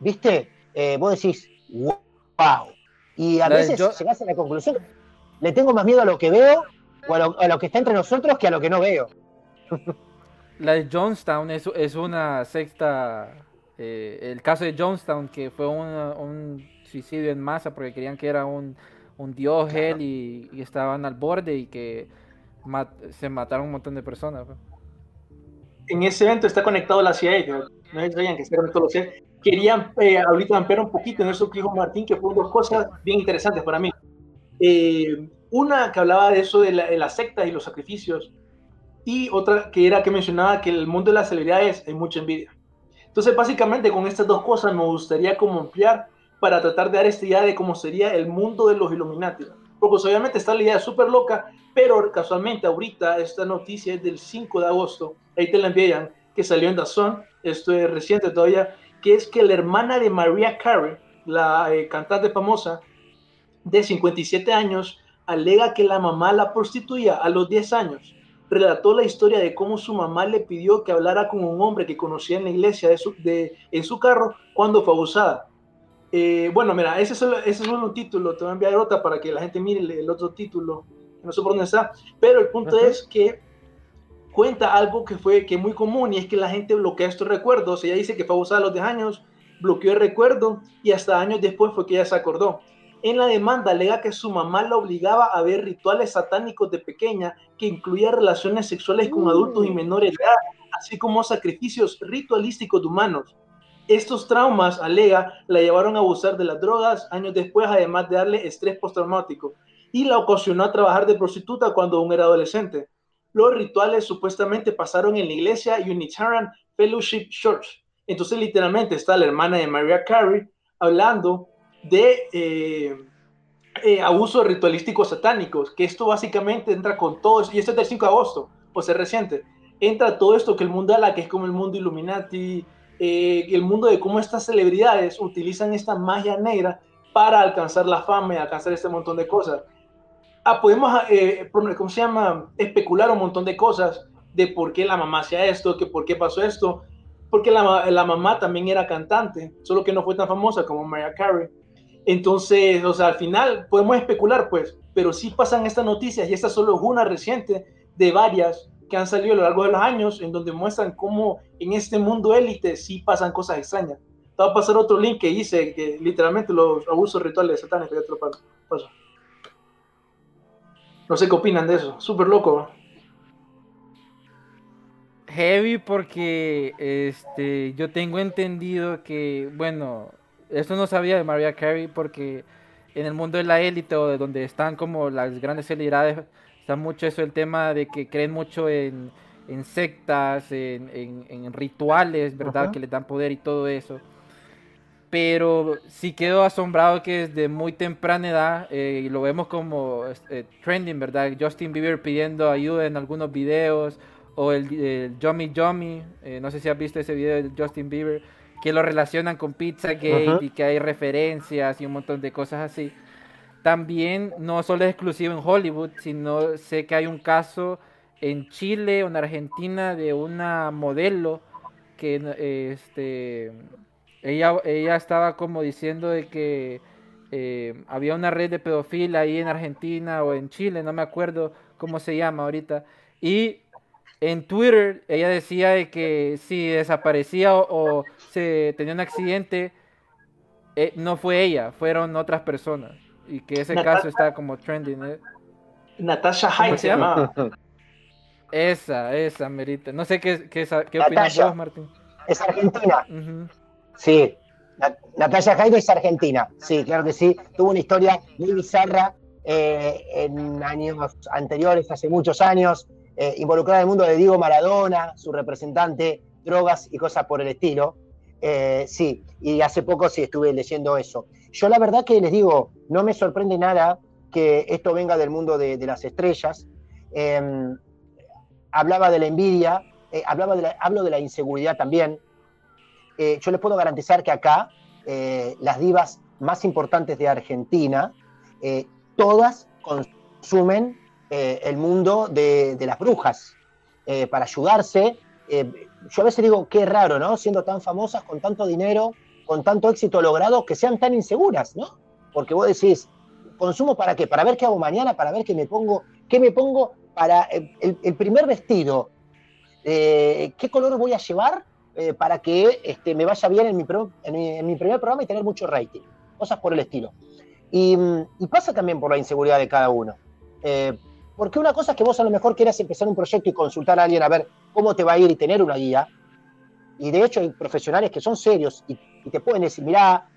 Speaker 4: ¿viste? Eh, vos decís, wow. Y a
Speaker 2: La
Speaker 4: veces
Speaker 2: yo-
Speaker 4: llegás a la conclusión, le tengo más miedo a lo que veo o a lo, a lo que está entre nosotros que a lo que no veo.
Speaker 2: La de Jonestown es, es una secta. eh, el caso de Jonestown, que fue una- un suicidio en masa porque creían que era un, un dios
Speaker 4: Claro.
Speaker 2: él y, y estaban al borde y que mat- se mataron un montón de personas. pues.
Speaker 3: en ese evento está conectado la CIA, que no es que está conectado la CIA. Querían eh, ahorita ampliar un poquito en eso que dijo Martín, que fueron dos cosas bien interesantes para mí. Eh, una que hablaba de eso de, la- de las sectas y los sacrificios, y otra que era que mencionaba que el mundo de las celebridades hay mucha envidia. Entonces, básicamente con estas dos cosas me gustaría como ampliar para tratar de dar esta idea de cómo sería el mundo de los Illuminati. Porque pues, obviamente está la idea súper loca, pero casualmente ahorita esta noticia es del 5 de agosto, ahí te la envían, que salió en Dazón, esto es reciente todavía, que es que la hermana de Mariah Carey, la eh, cantante famosa de 57 años, alega que la mamá la prostituía a los 10 años. Relató la historia de cómo su mamá le pidió que hablara con un hombre que conocía en la iglesia de su, de, en su carro cuando fue abusada. Eh, bueno, mira, ese es, solo, ese es solo un título, te voy a enviar otra para que la gente mire el, el otro título, no sé por dónde está, pero el punto
Speaker 4: Ajá.
Speaker 3: es que cuenta algo que fue que es muy común y es que la gente bloquea estos recuerdos. Ella dice que fue abusada a los 10 años, bloqueó el recuerdo y hasta años después fue que ella se acordó. En la demanda alega que su mamá la obligaba a ver rituales satánicos de pequeña que incluían relaciones sexuales con adultos y menores de edad, así como sacrificios ritualísticos de humanos. Estos traumas, alega, la llevaron a abusar de las drogas años después, además de darle estrés postraumático, y la ocasionó a trabajar de prostituta cuando aún era adolescente. Los rituales supuestamente pasaron en la iglesia Unitarian Fellowship Church. Entonces, literalmente está la hermana de Mariah Carey hablando de eh, eh, abusos ritualísticos satánicos, que esto básicamente entra con todo, y esto es del 5 de agosto, o sea, reciente, entra todo esto que el mundo habla, que es como el mundo Illuminati, eh, el mundo de cómo estas celebridades utilizan esta magia negra para alcanzar la fama y alcanzar este montón de cosas. Ah, podemos, eh, ¿cómo se llama? Especular un montón de cosas de por qué la mamá hacía esto, que por qué pasó esto, porque la, la mamá también era cantante, solo que no fue tan famosa como Mariah Carey. Entonces, o sea, al final podemos especular, pues, pero sí pasan estas noticias y esta solo es una reciente de varias que han salido a lo largo de los años en donde muestran cómo en este mundo élite sí pasan cosas extrañas. Te va a pasar otro link que dice que literalmente los abusos rituales satánicos, ya te lo paso. No sé qué opinan de eso, súper loco.
Speaker 2: Heavy porque este yo tengo entendido que, bueno, esto no sabía de Mariah Carey porque en el mundo de la élite o de donde están como las grandes celebridades, está mucho eso el tema de que creen mucho en, en sectas, en, en- en rituales, ¿verdad?
Speaker 4: Ajá.
Speaker 2: Que les dan poder y todo eso. Pero sí quedo asombrado que desde muy temprana edad, eh, y lo vemos como eh, trending, ¿verdad? Justin Bieber pidiendo ayuda en algunos videos, o el, el Yummy Yummy, eh, no sé si has visto ese video de Justin Bieber, que lo relacionan con Pizzagate y que hay referencias y un montón de cosas así. También no solo es exclusivo en Hollywood, sino sé que hay un caso en Chile o en Argentina de una modelo que este ella, ella estaba como diciendo de que eh, había una red de pedofilia ahí en Argentina o en Chile, no me acuerdo cómo se llama ahorita. Y en Twitter ella decía de que si desaparecía o, se tenía un accidente, eh, no fue ella, fueron otras personas. Y que ese caso está como trending. ¿eh?
Speaker 3: Natasha Hyde se llama.
Speaker 2: Esa, esa, Merita. No sé qué, qué, qué opinas vos, Martín.
Speaker 4: Es argentina. Sí, Natalia Jairo es argentina, sí, claro que sí. Tuvo una historia muy bizarra eh, en años anteriores, hace muchos años, eh, involucrada en el mundo de Diego Maradona, su representante, drogas y cosas por el estilo. Eh, sí, y hace poco sí estuve leyendo eso. Yo la verdad que les digo, no me sorprende nada que esto venga del mundo de, las estrellas. Em, hablaba de la envidia, hablaba de hablo de la inseguridad también. Eh, yo les puedo garantizar que acá eh, las divas más importantes de Argentina, eh, todas consumen el mundo de, las brujas para ayudarse. yo a veces digo, qué raro, ¿no? Siendo tan famosas, con tanto dinero, con tanto éxito logrado, que sean tan inseguras, ¿no? Porque vos decís, ¿consumo para qué? Para ver qué hago mañana, para ver qué me pongo, qué me pongo para el primer vestido, qué color voy a llevar eh, para que este, me vaya bien en mi, primer programa y tener mucho rating, cosas por el estilo. Y, pasa también por la inseguridad de cada uno. Eh, porque una cosa es que vos a lo mejor quieras empezar un proyecto y consultar a alguien a ver cómo te va a ir y tener una guía. Y de hecho hay profesionales que son serios y, te pueden decir, mirá,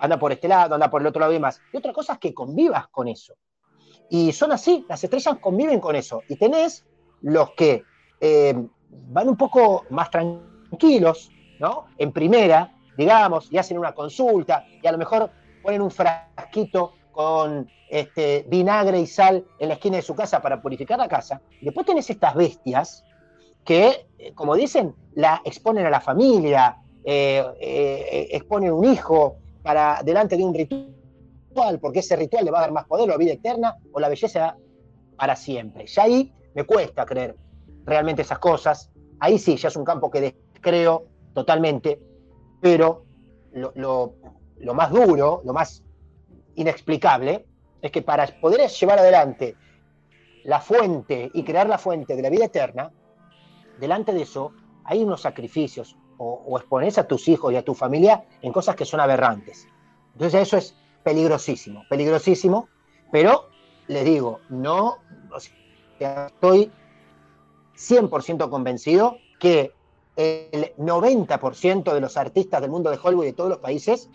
Speaker 4: anda por este lado, anda por el otro lado y más. Y otra cosa es que convivas con eso. Y son así, las estrellas conviven con eso. Y tenés los que eh, van un poco más tranquilos tranquilos, ¿no? En primera, digamos, y hacen una consulta, y a lo mejor ponen un frasquito con este, vinagre y sal en la esquina de su casa para purificar la casa. después tenés estas bestias que, eh, como dicen, la exponen a la familia, eh, eh, exponen un hijo para delante de un ritual, porque ese ritual le va a dar más poder, la vida eterna o la belleza para siempre. Ya ahí me cuesta creer realmente esas cosas. Ahí sí, ya es un campo que creo totalmente, pero lo, más duro, lo más inexplicable, es que para poder llevar adelante la fuente y crear la fuente de la vida eterna, delante de eso hay unos sacrificios o, o expones a tus hijos y a tu familia en cosas que son aberrantes. Entonces eso es peligrosísimo, peligrosísimo, pero les digo, no, estoy 100% convencido que el 90% de los artistas del mundo de Hollywood y de todos los países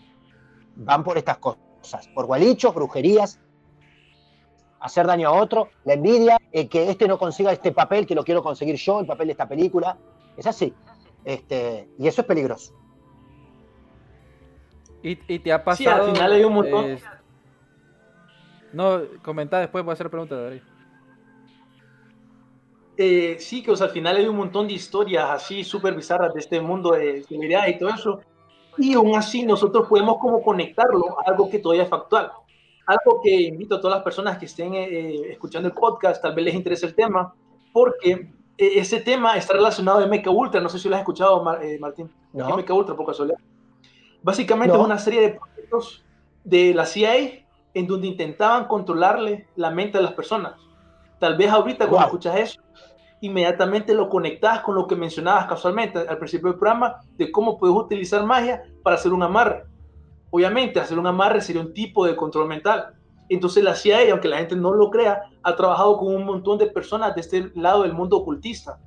Speaker 4: van por estas cosas, por gualichos, brujerías, hacer daño a otro, la envidia, eh, que este no consiga este papel que lo quiero conseguir yo, el papel de esta película. Es así. Este, y eso es peligroso.
Speaker 2: ¿Y, te ha pasado?
Speaker 3: Sí, al final hay un montón.
Speaker 2: no, comenta después, voy a hacer preguntas, Darío.
Speaker 3: Eh, sí, que al final hay un montón de historias así súper bizarras de este mundo de seguridad y todo eso. Y aún así nosotros podemos como conectarlo a algo que todavía es factual. Algo que invito a todas las personas que estén eh, escuchando el podcast, tal vez les interese el tema, porque eh, ese tema está relacionado a MK Ultra. No sé si lo has escuchado, Martín. No. MK Ultra, por casualidad. Básicamente es una serie de proyectos de la CIA en donde intentaban controlarle la mente de las personas. Tal vez ahorita cuando escuchas eso, inmediatamente lo conectas con lo que mencionabas casualmente al principio del programa, de cómo puedes utilizar magia para hacer un amarre. Obviamente, hacer un amarre sería un tipo de control mental. Entonces la CIA, aunque la gente no lo crea, ha trabajado con un montón de personas de este lado del mundo ocultista.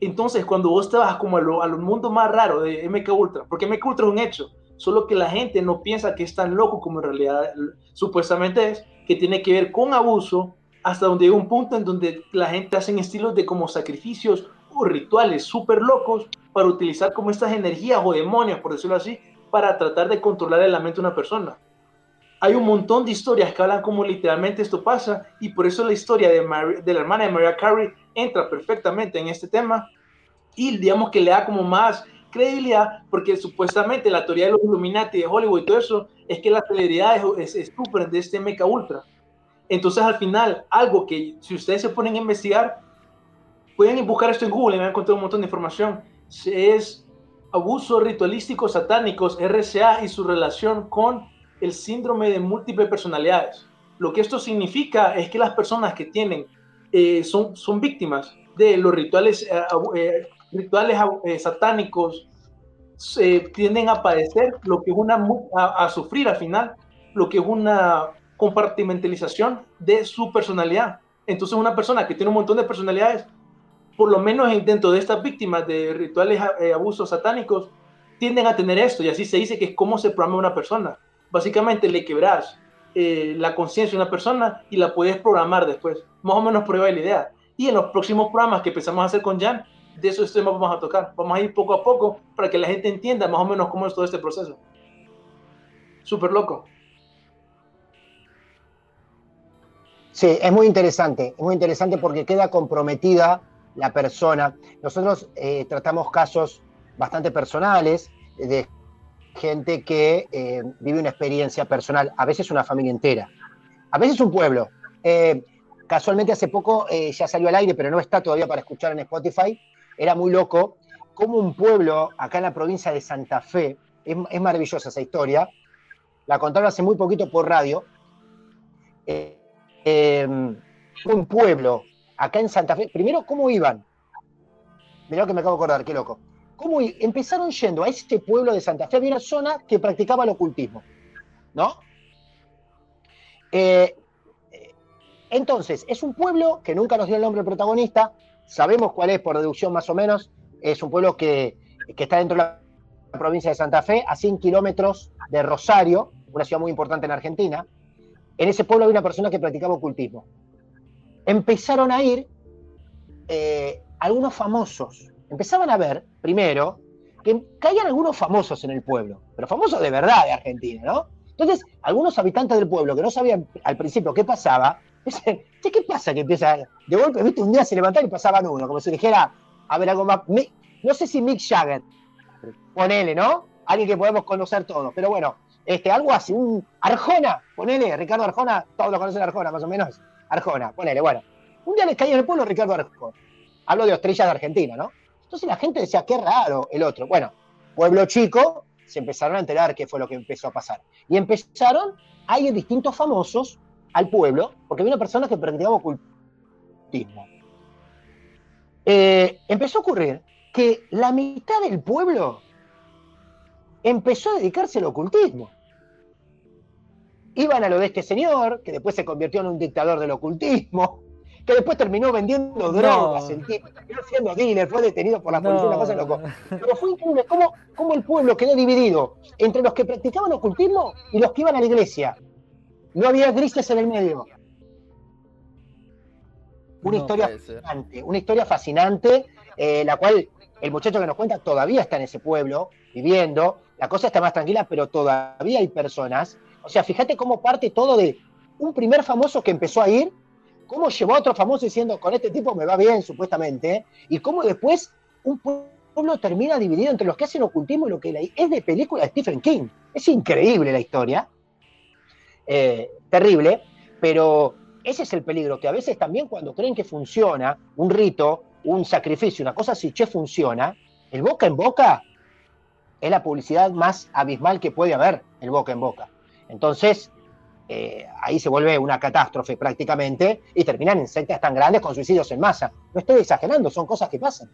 Speaker 3: Entonces, cuando vos te vas como a lo, a mundo más raro de MK Ultra, porque MK Ultra es un hecho, solo que la gente no piensa que es tan loco como en realidad supuestamente es, que tiene que ver con abuso, hasta donde llega un punto en donde la gente hace estilos de como sacrificios o rituales súper locos para utilizar como estas energías o demonios, por decirlo así, para tratar de controlar el lamento de una persona. Hay un montón de historias que hablan como literalmente esto pasa y por eso la historia de, de la hermana de Mariah Carey entra perfectamente en este tema y digamos que le da como más credibilidad porque supuestamente la teoría de los Illuminati de Hollywood y todo eso es que la celebridad es, es de este meca ultra. Entonces al final, algo que si ustedes se ponen a investigar, pueden buscar esto en Google y van a encontrar un montón de información, es abusos ritualísticos satánicos, RCA y su relación con el síndrome de múltiples personalidades. Lo que esto significa es que las personas que tienen, eh, son, son víctimas de los rituales, eh, eh, rituales satánicos, tienden a padecer lo que es una, a, a sufrir al final, lo que es una compartimentalización de su personalidad. Entonces una persona que tiene un montón de personalidades, por lo menos dentro de estas víctimas de rituales abusos satánicos, tienden a tener esto y así se dice que es cómo se programa una persona básicamente le quebras eh, la conciencia de una persona y la puedes programar después. Más o menos prueba la idea. Y en los próximos programas que empezamos a hacer con Jan, de esos temas vamos a tocar. Vamos a ir poco a poco para que la gente entienda más o menos cómo es todo este proceso. Súper loco.
Speaker 4: Sí, es muy interesante, es muy interesante porque queda comprometida la persona. Nosotros eh, tratamos casos bastante personales de gente que eh, vive una experiencia personal, a veces una familia entera, a veces un pueblo. Eh, casualmente hace poco ya salió al aire, pero no está todavía para escuchar en Spotify. Era muy loco como un pueblo acá en la provincia de Santa Fe, es, maravillosa esa historia, la contaron hace muy poquito por radio. Un pueblo acá en Santa Fe, primero, ¿cómo iban? Mirá que me acabo de acordar, qué loco cómo empezaron yendo a este pueblo de Santa Fe, había una zona que practicaba el ocultismo, ¿no? Eh, entonces, es un pueblo que nunca nos dio el nombre del protagonista, sabemos cuál es por deducción más o menos, es un pueblo que, está dentro de la provincia de Santa Fe, a 100 kilómetros de Rosario, una ciudad muy importante en Argentina. En ese pueblo había una persona que practicaba ocultismo. Empezaron a ir eh, algunos famosos, empezaban a ver, primero, que caían algunos famosos en el pueblo, pero famosos de verdad de Argentina, ¿no? Entonces, algunos habitantes del pueblo que no sabían al principio qué pasaba, dicen, ¿qué pasa que empieza? De golpe, viste, un día se levantaron y pasaban uno, como si dijera, a ver algo más. No sé si Mick Jagger, ponele, ¿no? Alguien que podemos conocer todos, pero bueno, este, algo así, un Arjona, ponele, Ricardo Arjona, todos lo conocen Arjona, más o menos. Arjona, ponele, bueno. Un día les caía en el pueblo Ricardo Arjona. Hablo de estrellas de Argentina, ¿no? Entonces la gente decía, qué raro el otro. Bueno, pueblo chico, se empezaron a enterar qué fue lo que empezó a pasar. Y empezaron a ir distintos famosos al pueblo, porque había una persona que practicaba ocultismo. Eh, empezó a ocurrir que la mitad del pueblo empezó a dedicarse al ocultismo. Iban a lo de este señor, que después se convirtió en un dictador del ocultismo, que después terminó vendiendo drogas, el tipo, terminó siendo dealer, fue detenido por la policía, una cosa loco. Pero fue increíble cómo, cómo, el pueblo quedó dividido entre los que practicaban ocultismo y los que iban a la iglesia. No había grises en el medio. Una historia fascinante, una historia fascinante, eh, la cual el muchacho que nos cuenta todavía está en ese pueblo, viviendo, la cosa está más tranquila, pero todavía hay personas. O sea, fíjate cómo parte todo de un primer famoso que empezó a ir cómo llevó a otro famoso diciendo, con este tipo me va bien, supuestamente, y cómo después un pueblo termina dividido entre los que hacen ocultismo y lo que es de película de Stephen King. Es increíble la historia, eh, terrible, pero ese es el peligro, que a veces también cuando creen que funciona un rito, un sacrificio, una cosa si che funciona, el boca en boca es la publicidad más abismal que puede haber, el boca en boca. Entonces, eh, ahí se vuelve una catástrofe prácticamente y terminan en sectas tan grandes con suicidios en masa. No estoy exagerando, son cosas que pasan.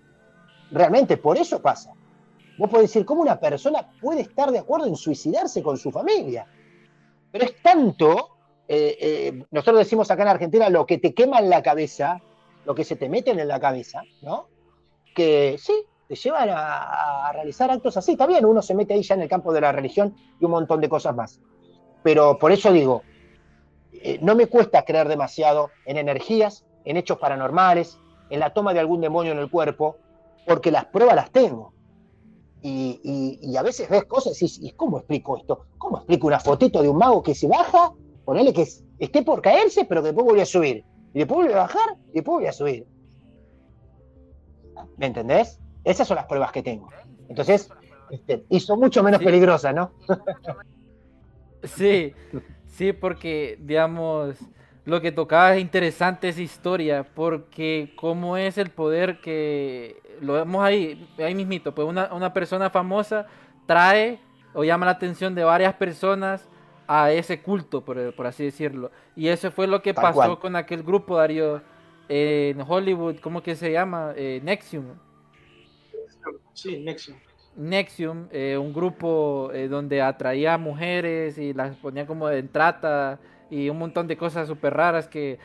Speaker 4: Realmente, por eso pasa. Vos podés decir, ¿cómo una persona puede estar de acuerdo en suicidarse con su familia? Pero es tanto, eh, eh, nosotros decimos acá en Argentina, lo que te quema en la cabeza, lo que se te mete en la cabeza, ¿no? Que sí, te llevan a, a realizar actos así. Está bien, uno se mete ahí ya en el campo de la religión y un montón de cosas más pero por eso digo, eh, no me cuesta creer demasiado en energías, en hechos paranormales, en la toma de algún demonio en el cuerpo, porque las pruebas las tengo. Y, a veces ves cosas y dices, ¿cómo explico esto? ¿Cómo explico una fotito de un mago que se baja? Ponele que esté por caerse, pero que después vuelve a subir. Y después vuelve a bajar y después vuelve a subir. ¿Me entendés? Esas son las pruebas que tengo. Entonces, este, y son mucho menos peligrosas, ¿no?
Speaker 2: sí, sí, porque, digamos, lo que tocaba es interesante esa historia, porque cómo es el poder que lo vemos ahí, ahí mismito, pues una, persona famosa trae o llama la atención de varias personas a ese culto, por, así decirlo. Y eso fue lo que pasó con aquel grupo, Darío, en Hollywood, ¿cómo que se llama? Eh, Nexium.
Speaker 3: Sí, Nexium.
Speaker 2: Nexium, eh, un grupo eh, donde atraía mujeres y las ponía como en trata y un montón de cosas súper raras que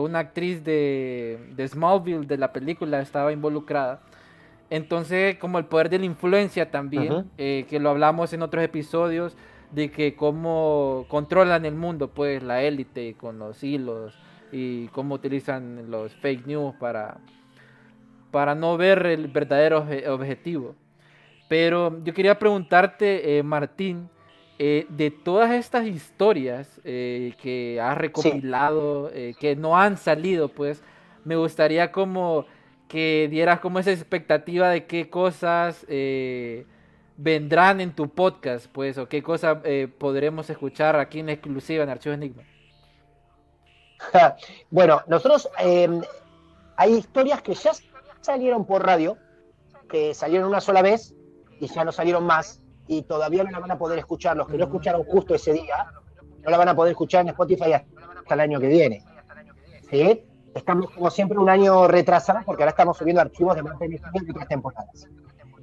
Speaker 2: una actriz de, de Smallville de la película estaba involucrada. Entonces, como el poder de la influencia también, eh, que lo hablamos en otros episodios, de que cómo controlan el mundo, pues la élite con los hilos y cómo utilizan los fake news para, para no ver el verdadero objetivo. Pero yo quería preguntarte, eh, Martín, eh, de todas estas historias que has recopilado, que no han salido, pues, me gustaría como que dieras como esa expectativa de qué cosas eh, vendrán en tu podcast, pues, o qué cosas eh, podremos escuchar aquí en exclusiva en Archivos Enigma.
Speaker 4: bueno, nosotros em, hay historias que ya salieron por radio, que salieron una sola vez y ya no salieron más, y todavía no la van a poder escuchar. Los que no escucharon justo ese día, no la van a poder escuchar en Spotify hasta el año que viene. ¿Sí? estamos como siempre un año retrasados porque ahora estamos subiendo archivos de más de otras temporadas.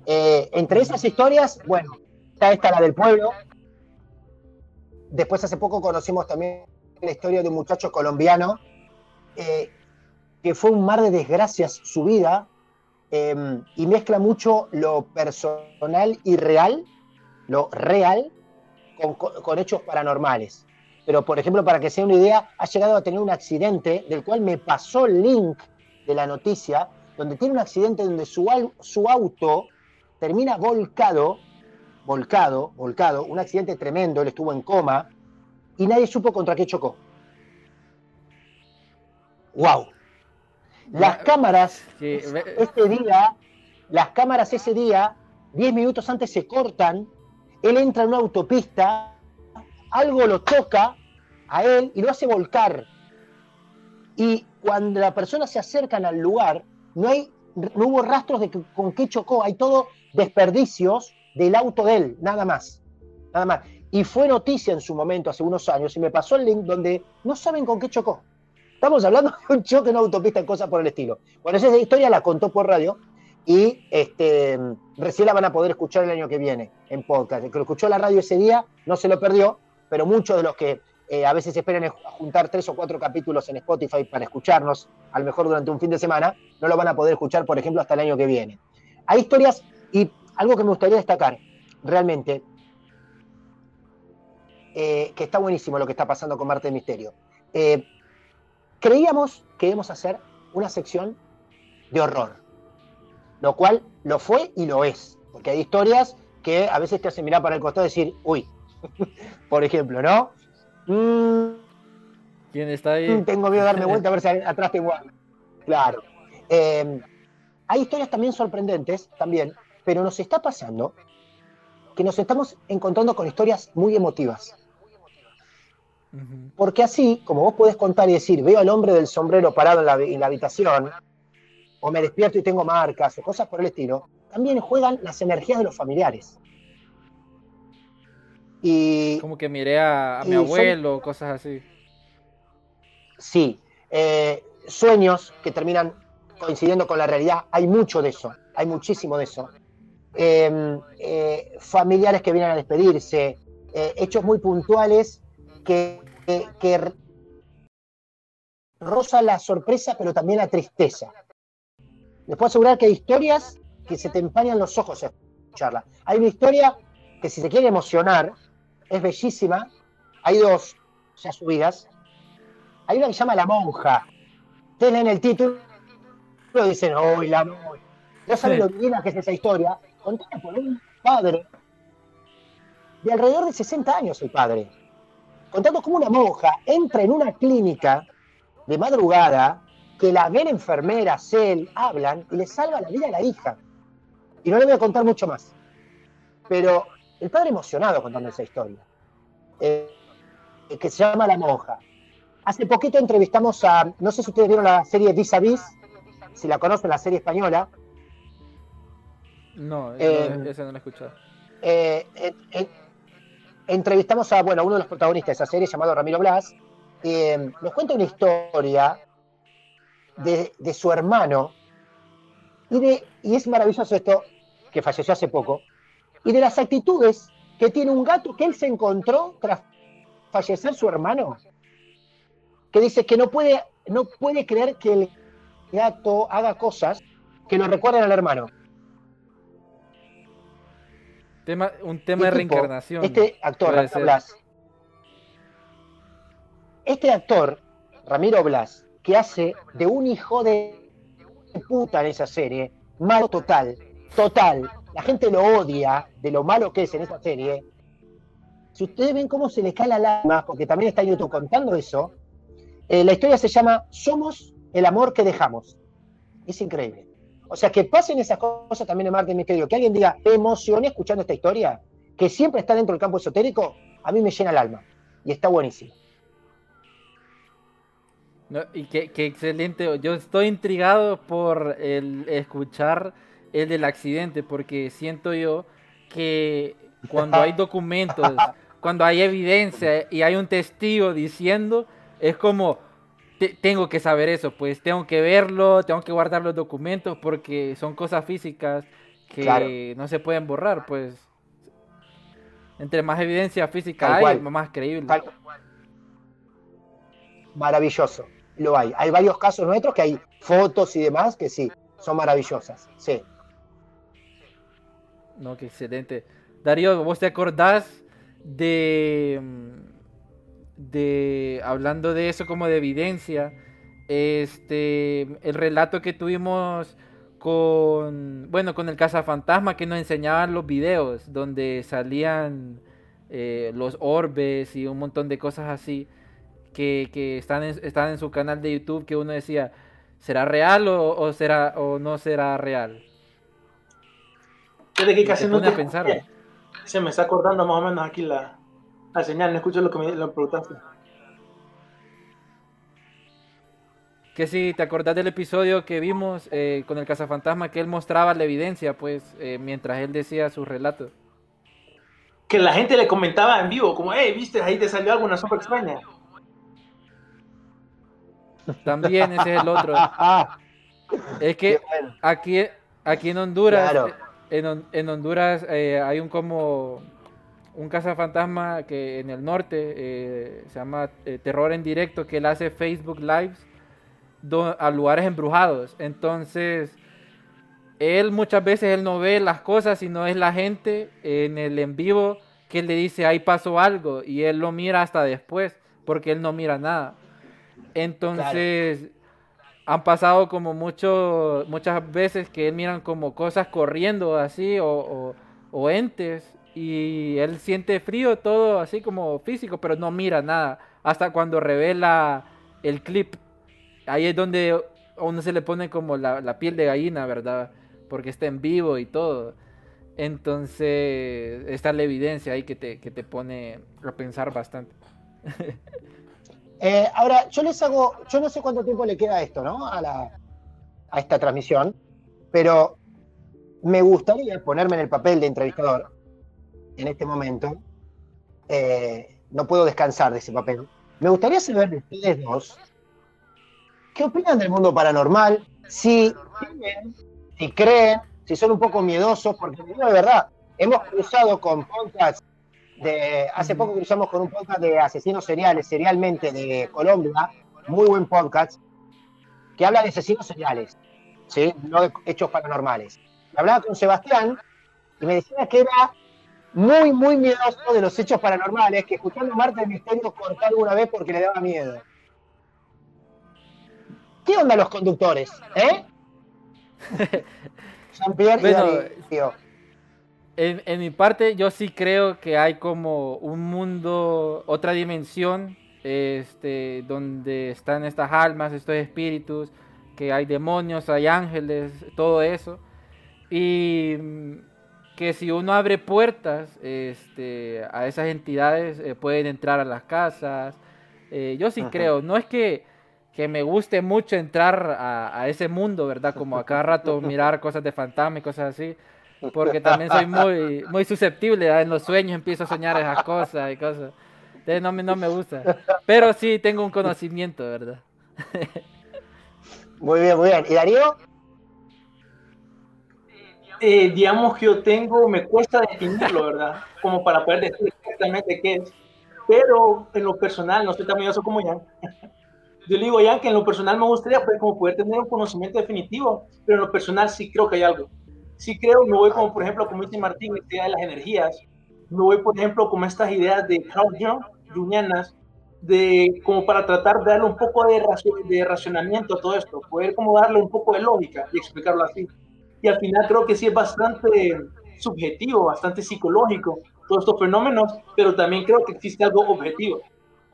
Speaker 4: Eh, entre esas historias, bueno, está esta la del pueblo. Después hace poco conocimos también la historia de un muchacho colombiano eh, que fue un mar de desgracias su vida em, y mezcla mucho lo personal y real, lo real, con hechos paranormales pero por ejemplo, para que sea una idea, ha llegado a tener un accidente del cual me pasó el link de la noticia, donde tiene un accidente donde su, su auto termina volcado, volcado, volcado, un accidente tremendo, él estuvo en coma y nadie supo contra qué chocó. ¡Wow! Las cámaras ese día, las cámaras ese día, 10 minutos antes se cortan, él entra en una autopista algo lo toca a él y lo hace volcar. Y cuando la persona se acercan al lugar, no, hay, no hubo rastros de con qué chocó, hay todo desperdicios del auto de él, nada más. Nada más. Y fue noticia en su momento, hace unos años, y me pasó el link donde no saben con qué chocó. Estamos hablando de un choque en autopista en cosas por el estilo. Bueno, esa historia la contó por radio y este, recién la van a poder escuchar el año que viene en podcast. El que lo escuchó la radio ese día no se lo perdió, pero muchos de los que eh, a veces esperan juntar tres o cuatro capítulos en Spotify para escucharnos, a lo mejor durante un fin de semana, no lo van a poder escuchar, por ejemplo, hasta el año que viene. Hay historias y algo que me gustaría destacar, realmente, eh, que está buenísimo lo que está pasando con Marte de Misterio. Eh, creíamos que íbamos a hacer una sección de horror, lo cual lo fue y lo es, porque hay historias que a veces te hacen mirar para el costado y decir, uy, por ejemplo, ¿no?
Speaker 2: Mm, ¿Quién está ahí?
Speaker 4: Mm, tengo miedo de darme vuelta a ver si atrás tengo Claro. Em, hay historias también sorprendentes, también, pero nos está pasando que nos estamos encontrando con historias muy emotivas. Porque así, como vos podés contar y decir, veo al hombre del sombrero parado en la, en la habitación, o me despierto y tengo marcas, o cosas por el estilo, también juegan las energías de los familiares.
Speaker 2: Como que miré a, mi abuelo, cosas así.
Speaker 4: Sí, eh, sueños que terminan coincidiendo con la realidad, hay mucho de eso, hay muchísimo de eso. Em, eh, familiares que vienen a despedirse, eh, hechos muy puntuales que, que, rozan la sorpresa, pero también la tristeza. Les puedo asegurar que hay historias que se te empañan los ojos escucharla. Hay una historia que si se quiere emocionar, es bellísima. Hay dos ya subidas. Hay una que se llama La Monja. Ustedes leen el título y dicen, ¡Uy, la monja! No saben lo divina que es esa historia. Contada por un padre de alrededor de 60 años, el padre, contando cómo una monja entra en una clínica de madrugada que la ven enfermeras, él, hablan y le salva la vida a la hija. Y no le voy a contar mucho más. Pero el padre emocionado contando esa historia, eh, que se llama La Monja. Hace poquito entrevistamos a, no sé si ustedes vieron la serie Vis a Vis, si la conocen, la serie española.
Speaker 2: No,
Speaker 4: Eh,
Speaker 2: esa no la he escuchado.
Speaker 4: Eh, entrevistamos a, bueno, uno de los protagonistas de esa serie llamado Ramiro Blas. eh, nos cuenta una historia de, de su hermano y, de, y es maravilloso esto, que falleció hace poco, y de las actitudes que tiene un gato que él se encontró tras fallecer su hermano, que dice que no puede, no puede creer que el gato haga cosas que lo recuerden al hermano.
Speaker 2: Tema, un tema de reencarnación.
Speaker 4: Este actor, Ramiro
Speaker 2: ser.
Speaker 4: Blas. Este actor, Ramiro Blas, que hace de un hijo de puta en esa serie, malo total, total. La gente lo odia de lo malo que es en esa serie. Si ustedes ven cómo se le cae la lágrima, porque también está en YouTube contando eso, eh, la historia se llama Somos el amor que dejamos. Es increíble. O sea, que pasen esas cosas también en Marte Misterio. Que alguien diga, emocioné escuchando esta historia, que siempre está dentro del campo esotérico, a mí me llena el alma. Y está buenísimo.
Speaker 2: No, y qué, qué excelente. Yo estoy intrigado por el escuchar el del accidente, porque siento yo que cuando hay documentos, cuando hay evidencia y hay un testigo diciendo, es como, "Te- tengo que saber eso, pues tengo que verlo, tengo que guardar los documentos, porque son cosas físicas que
Speaker 4: Claro.
Speaker 2: no se pueden borrar, pues. Entre más evidencia física
Speaker 4: Tal
Speaker 2: hay,
Speaker 4: cual.
Speaker 2: más creíble.
Speaker 4: Tal- Maravilloso. Lo hay. Hay varios casos nuestros que hay fotos y demás que sí, son maravillosas. Sí.
Speaker 2: No, qué excelente. Darío, ¿vos te acordás de, mm, de, hablando de eso como de evidencia, este, el relato que tuvimos con, bueno, con el cazafantasma que nos enseñaban los videos donde salían eh, los orbes y un montón de cosas así que, que están, en, están en su canal de YouTube que uno decía, ¿será real o, o será o no será real?
Speaker 3: Desde que casi no te
Speaker 2: pensar.
Speaker 3: Se me está acordando más o menos aquí la, la señal, no escucho lo que me lo preguntaste.
Speaker 2: Que si te acordás del episodio que vimos eh, con el cazafantasma, que él mostraba la evidencia, pues, eh, mientras él decía su relato.
Speaker 3: Que la gente le comentaba en vivo, como, hey, viste, ahí te salió alguna sopa extraña.
Speaker 2: También ese es el otro. Es que aquí, aquí en Honduras,
Speaker 4: Claro.
Speaker 2: en, Hon- en Honduras eh, hay un como un cazafantasma que en el norte eh, se llama eh, Terror en Directo, que él hace Facebook Lives do- a lugares embrujados. Entonces, él muchas veces él no ve las cosas, sino es la gente en el en vivo que él le dice, ahí pasó algo, y él lo mira hasta después, porque él no mira nada. Entonces, han pasado como mucho, muchas veces que él miran como cosas corriendo así, o, o- o entes, y él siente frío todo así como físico, pero no mira nada, hasta cuando revela el clip. Ahí es donde a uno se le pone como la, piel de gallina, ¿verdad? Porque está en vivo y todo. Entonces, está la evidencia ahí que te, que te pone a pensar bastante.
Speaker 4: Eh, ahora, yo les hago, yo no sé cuánto tiempo le queda a esto, ¿no? A, la, a esta transmisión, pero me gustaría ponerme en el papel de entrevistador en este momento. Eh, no puedo descansar de ese papel. Me gustaría saber de ustedes dos qué opinan del mundo paranormal, si temen, si creen, si son un poco miedosos, porque de verdad, hemos cruzado con podcasts de, hace poco cruzamos con un podcast de asesinos seriales, serialmente de Colombia, muy buen podcast, que habla de asesinos seriales, ¿sí? no de hechos paranormales. Hablaba con Sebastián y me decía que era muy, muy miedoso de los hechos paranormales, que escuchando Marta el Misterio cortó alguna vez porque le daba miedo. ¿Qué onda los conductores? ¿Eh? Jean-Pierre
Speaker 2: Bueno. En, en mi parte, yo sí creo que hay como un mundo, otra dimensión, este, donde están estas almas, estos espíritus, que hay demonios, hay ángeles, todo eso. Y mm, que si uno abre puertas este, a esas entidades, eh, pueden entrar a las casas. Eh, yo sí
Speaker 4: Ajá.
Speaker 2: creo, no es que, que me guste mucho entrar a, a ese mundo, ¿verdad? Como a cada rato mirar cosas de fantasma y cosas así. Porque también soy muy, muy susceptible, ¿verdad? en los sueños empiezo a soñar esas cosas y cosas. Entonces no me, no me gusta. Pero sí tengo un conocimiento, ¿verdad?
Speaker 4: Muy bien, muy bien. ¿Y Darío?
Speaker 3: Eh, digamos que yo tengo, me cuesta definirlo, ¿verdad? Como para poder decir exactamente qué es. Pero en lo personal, no soy tan miedoso como Jan. Yo le digo Jan que en lo personal me gustaría pues, como poder tener un conocimiento definitivo, pero en lo personal sí creo que hay algo. Sí creo, no voy como por ejemplo, como dice Martín, la idea de las energías. No voy, por ejemplo, como estas ideas de Carl Jung, jungianas, de como para tratar de darle un poco de, de racionamiento a todo esto, poder como darle un poco de lógica y explicarlo así. Y al final creo que sí es bastante subjetivo, bastante psicológico todos estos fenómenos, pero también creo que existe algo objetivo.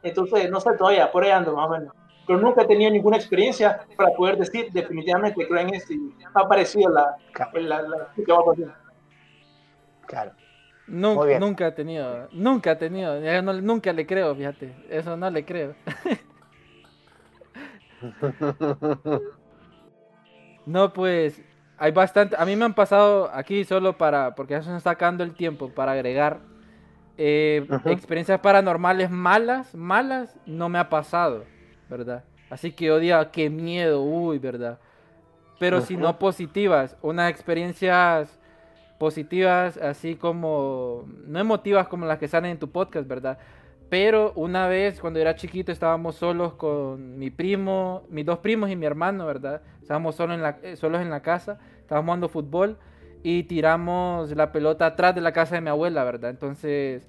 Speaker 3: Entonces, no sé todavía, por ahí ando más o menos. Pero nunca he tenido ninguna experiencia para poder decir definitivamente creo en esto y me ha parecido la,
Speaker 4: Claro.
Speaker 3: la, la, que va a pasar.
Speaker 4: Claro.
Speaker 2: Nun-
Speaker 4: Muy bien.
Speaker 2: nunca he tenido, nunca he tenido, yo no- nunca le creo, fíjate, eso no le creo. No, pues hay bastante, a mí me han pasado aquí solo para, porque ya se nos está acabando el tiempo para agregar eh, experiencias paranormales malas, malas, no me ha pasado, ¿verdad? Así que yo diga, qué miedo, uy, ¿verdad? Pero si no positivas, unas experiencias positivas, así como, no emotivas como las que salen en tu podcast, ¿verdad? Pero una vez, cuando era chiquito, estábamos solos con mi primo, mis dos primos y mi hermano, ¿verdad? Estábamos solos en la, eh, solos en la casa, estábamos jugando fútbol y tiramos la pelota atrás de la casa de mi abuela, ¿verdad? Entonces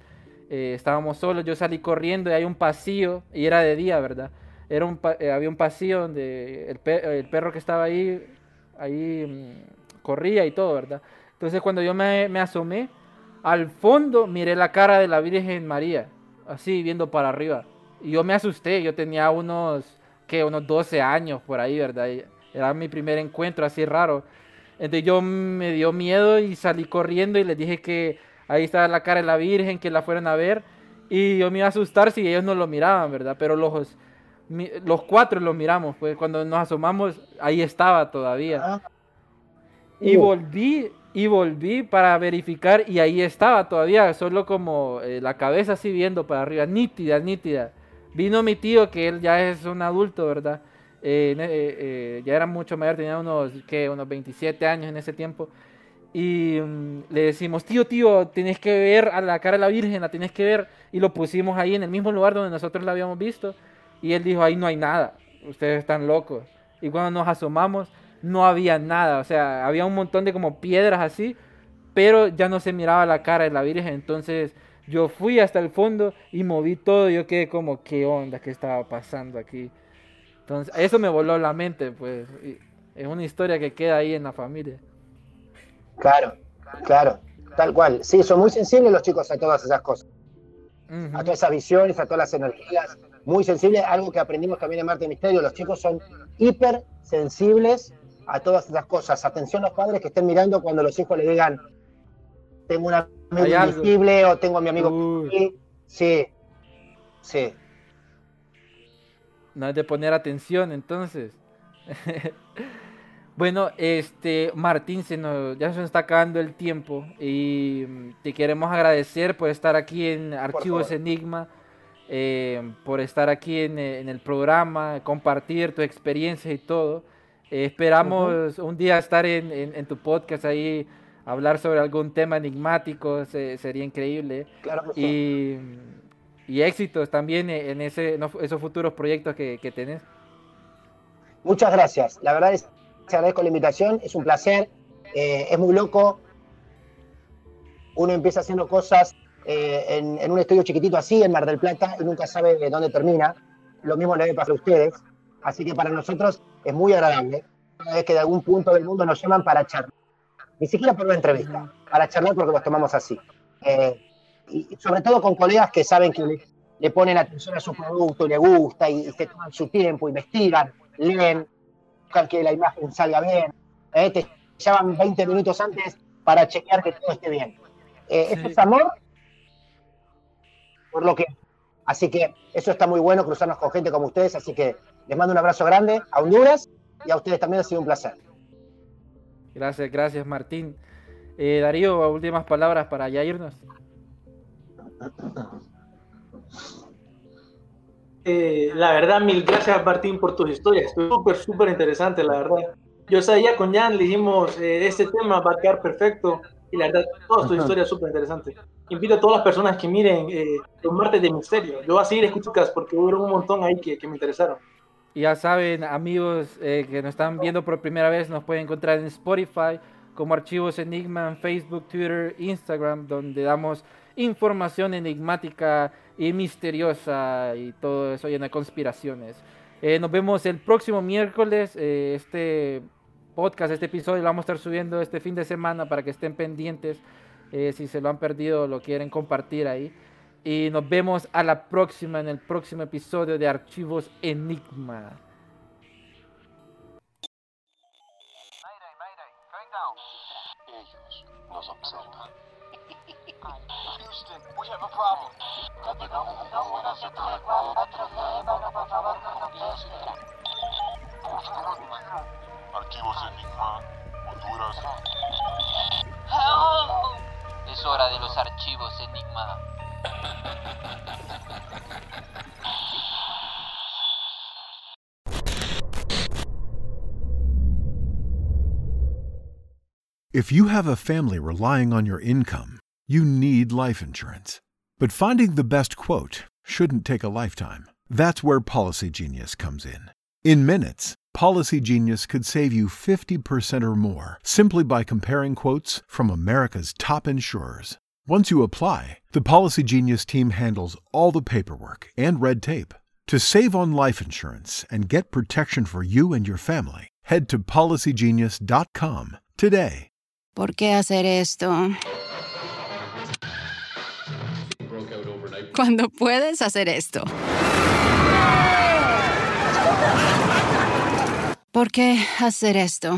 Speaker 2: eh, estábamos solos, yo salí corriendo y hay un pasillo, y era de día, ¿verdad? Era un eh, había un pasillo donde el, pe- el perro que estaba ahí, ahí mm, corría y todo, ¿verdad? Entonces cuando yo me asomé, al fondo miré la cara de la Virgen María, así viendo para arriba. Y yo me asusté, yo tenía unos, ¿qué? Unos 12 años por ahí, ¿verdad? Y Era mi primer encuentro así raro. Entonces yo me dio miedo y salí corriendo y les dije que ahí estaba la cara de la Virgen, que la fueran a ver. Y yo me iba a asustar si ellos no lo miraban, ¿verdad? Pero los, los cuatro lo miramos, pues cuando nos asomamos, ahí estaba todavía.
Speaker 4: Ah,
Speaker 2: Y
Speaker 4: Uh.
Speaker 2: volví, y volví para verificar y ahí estaba todavía, solo como eh, la cabeza así viendo para arriba, nítida, nítida. Vino mi tío, que él ya es un adulto, ¿verdad? Eh, eh, eh, ya era mucho mayor, tenía unos, ¿qué? unos 27 años en ese tiempo. Y mm, le decimos, tío, tío, tienes que ver a la cara de la Virgen, la tienes que ver. Y lo pusimos ahí en el mismo lugar donde nosotros la habíamos visto. Y él dijo, ahí no hay nada, ustedes están locos. Y cuando nos asomamos, no había nada, o sea, había un montón de como piedras así, pero ya no se miraba la cara de la Virgen. Entonces yo fui hasta el fondo y moví todo. y Yo quedé como, ¿qué onda? ¿Qué estaba pasando aquí? Entonces, eso me voló la mente, pues. es una historia que queda ahí en la familia.
Speaker 4: claro, claro, tal cual. Sí, son muy sensibles los chicos a todas esas cosas, a todas esas visiones, a todas las energías. Muy sensibles, algo que aprendimos también en Marte Misterio. Los chicos son hiper sensibles a todas esas cosas. Atención los padres que estén mirando cuando los hijos le digan, tengo un amigo invisible o tengo a mi amigo.
Speaker 2: Uy.
Speaker 4: Sí, sí.
Speaker 2: No es de poner atención, entonces. bueno, este, Martín, se nos, ya se nos está acabando el tiempo y mm, te queremos agradecer por estar aquí en Archivos. Enigma, eh, por estar aquí en, en el programa, compartir tu experiencia y todo. Eh, esperamos un día estar en, en- en tu podcast ahí, hablar sobre algún tema enigmático, se- sería increíble
Speaker 4: Claro que sí.
Speaker 2: y, y éxitos también en ese, en esos futuros proyectos que, que tenés.
Speaker 4: Muchas gracias. La verdad es que agradezco la invitación, es un placer, eh, es muy loco. Uno empieza haciendo cosas eh, en, en un estudio chiquitito así, en Mar del Plata, y nunca sabe de dónde termina. Lo mismo le debe pasar a ustedes. Así que para nosotros es muy agradable cada vez que de algún punto del mundo nos llaman para charlar. ni siquiera por una entrevista, para charlar porque los tomamos así. Eh, y sobre todo con colegas que saben que le, ponen atención a su producto, le gusta y, se toman su tiempo, investigan, leen, buscan que la imagen salga bien, eh, te llaman 20 minutos antes para chequear que todo esté bien. Eh, Eso es amor por lo que... Así que eso está muy bueno, cruzarnos con gente como ustedes, así que les mando un abrazo grande a Honduras y a ustedes también ha sido un placer.
Speaker 2: Gracias, gracias Martín. Eh, Darío, últimas palabras para ya irnos.
Speaker 3: Eh, la verdad, mil gracias Martín por tus historias. Súper, súper interesante, la verdad. Yo sabía con Jan, le dijimos, eh, este tema va a quedar perfecto. Y la verdad, toda tu historia es súper interesante. Invito a todas las personas que miren eh, los martes de misterio. Yo voy a seguir escuchando porque hubo un montón ahí que, que me interesaron.
Speaker 2: Ya saben, amigos eh, que nos están viendo por primera vez, nos pueden encontrar en Spotify como Archivos Enigma, en Facebook, Twitter, Instagram, donde damos información enigmática y misteriosa y todo eso lleno de conspiraciones. Eh, nos vemos el próximo miércoles. Eh, este podcast, este episodio lo vamos a estar subiendo este fin de semana para que estén pendientes. si se lo han perdido, lo quieren compartir ahí. Y nos vemos a la próxima en el próximo episodio de Archivos Enigma.
Speaker 5: Ellos nos observan. Houston, we have a problem. Archivos Enigma, Honduras.
Speaker 1: Es hora de los archivos Enigma.
Speaker 6: If you have a family relying on your income, you need life insurance. But finding the best quote shouldn't take a lifetime. That's where Policy Genius comes in. In minutes, Policy Genius could save you 50% or more simply by comparing quotes from America's top insurers. Once you apply, the Policy Genius team handles all the paperwork and red tape. To save on life insurance and get protection for you and your family, head to policygenius.com today.
Speaker 7: ¿Por qué hacer esto? Cuando puedes hacer esto. ¿Por qué hacer esto?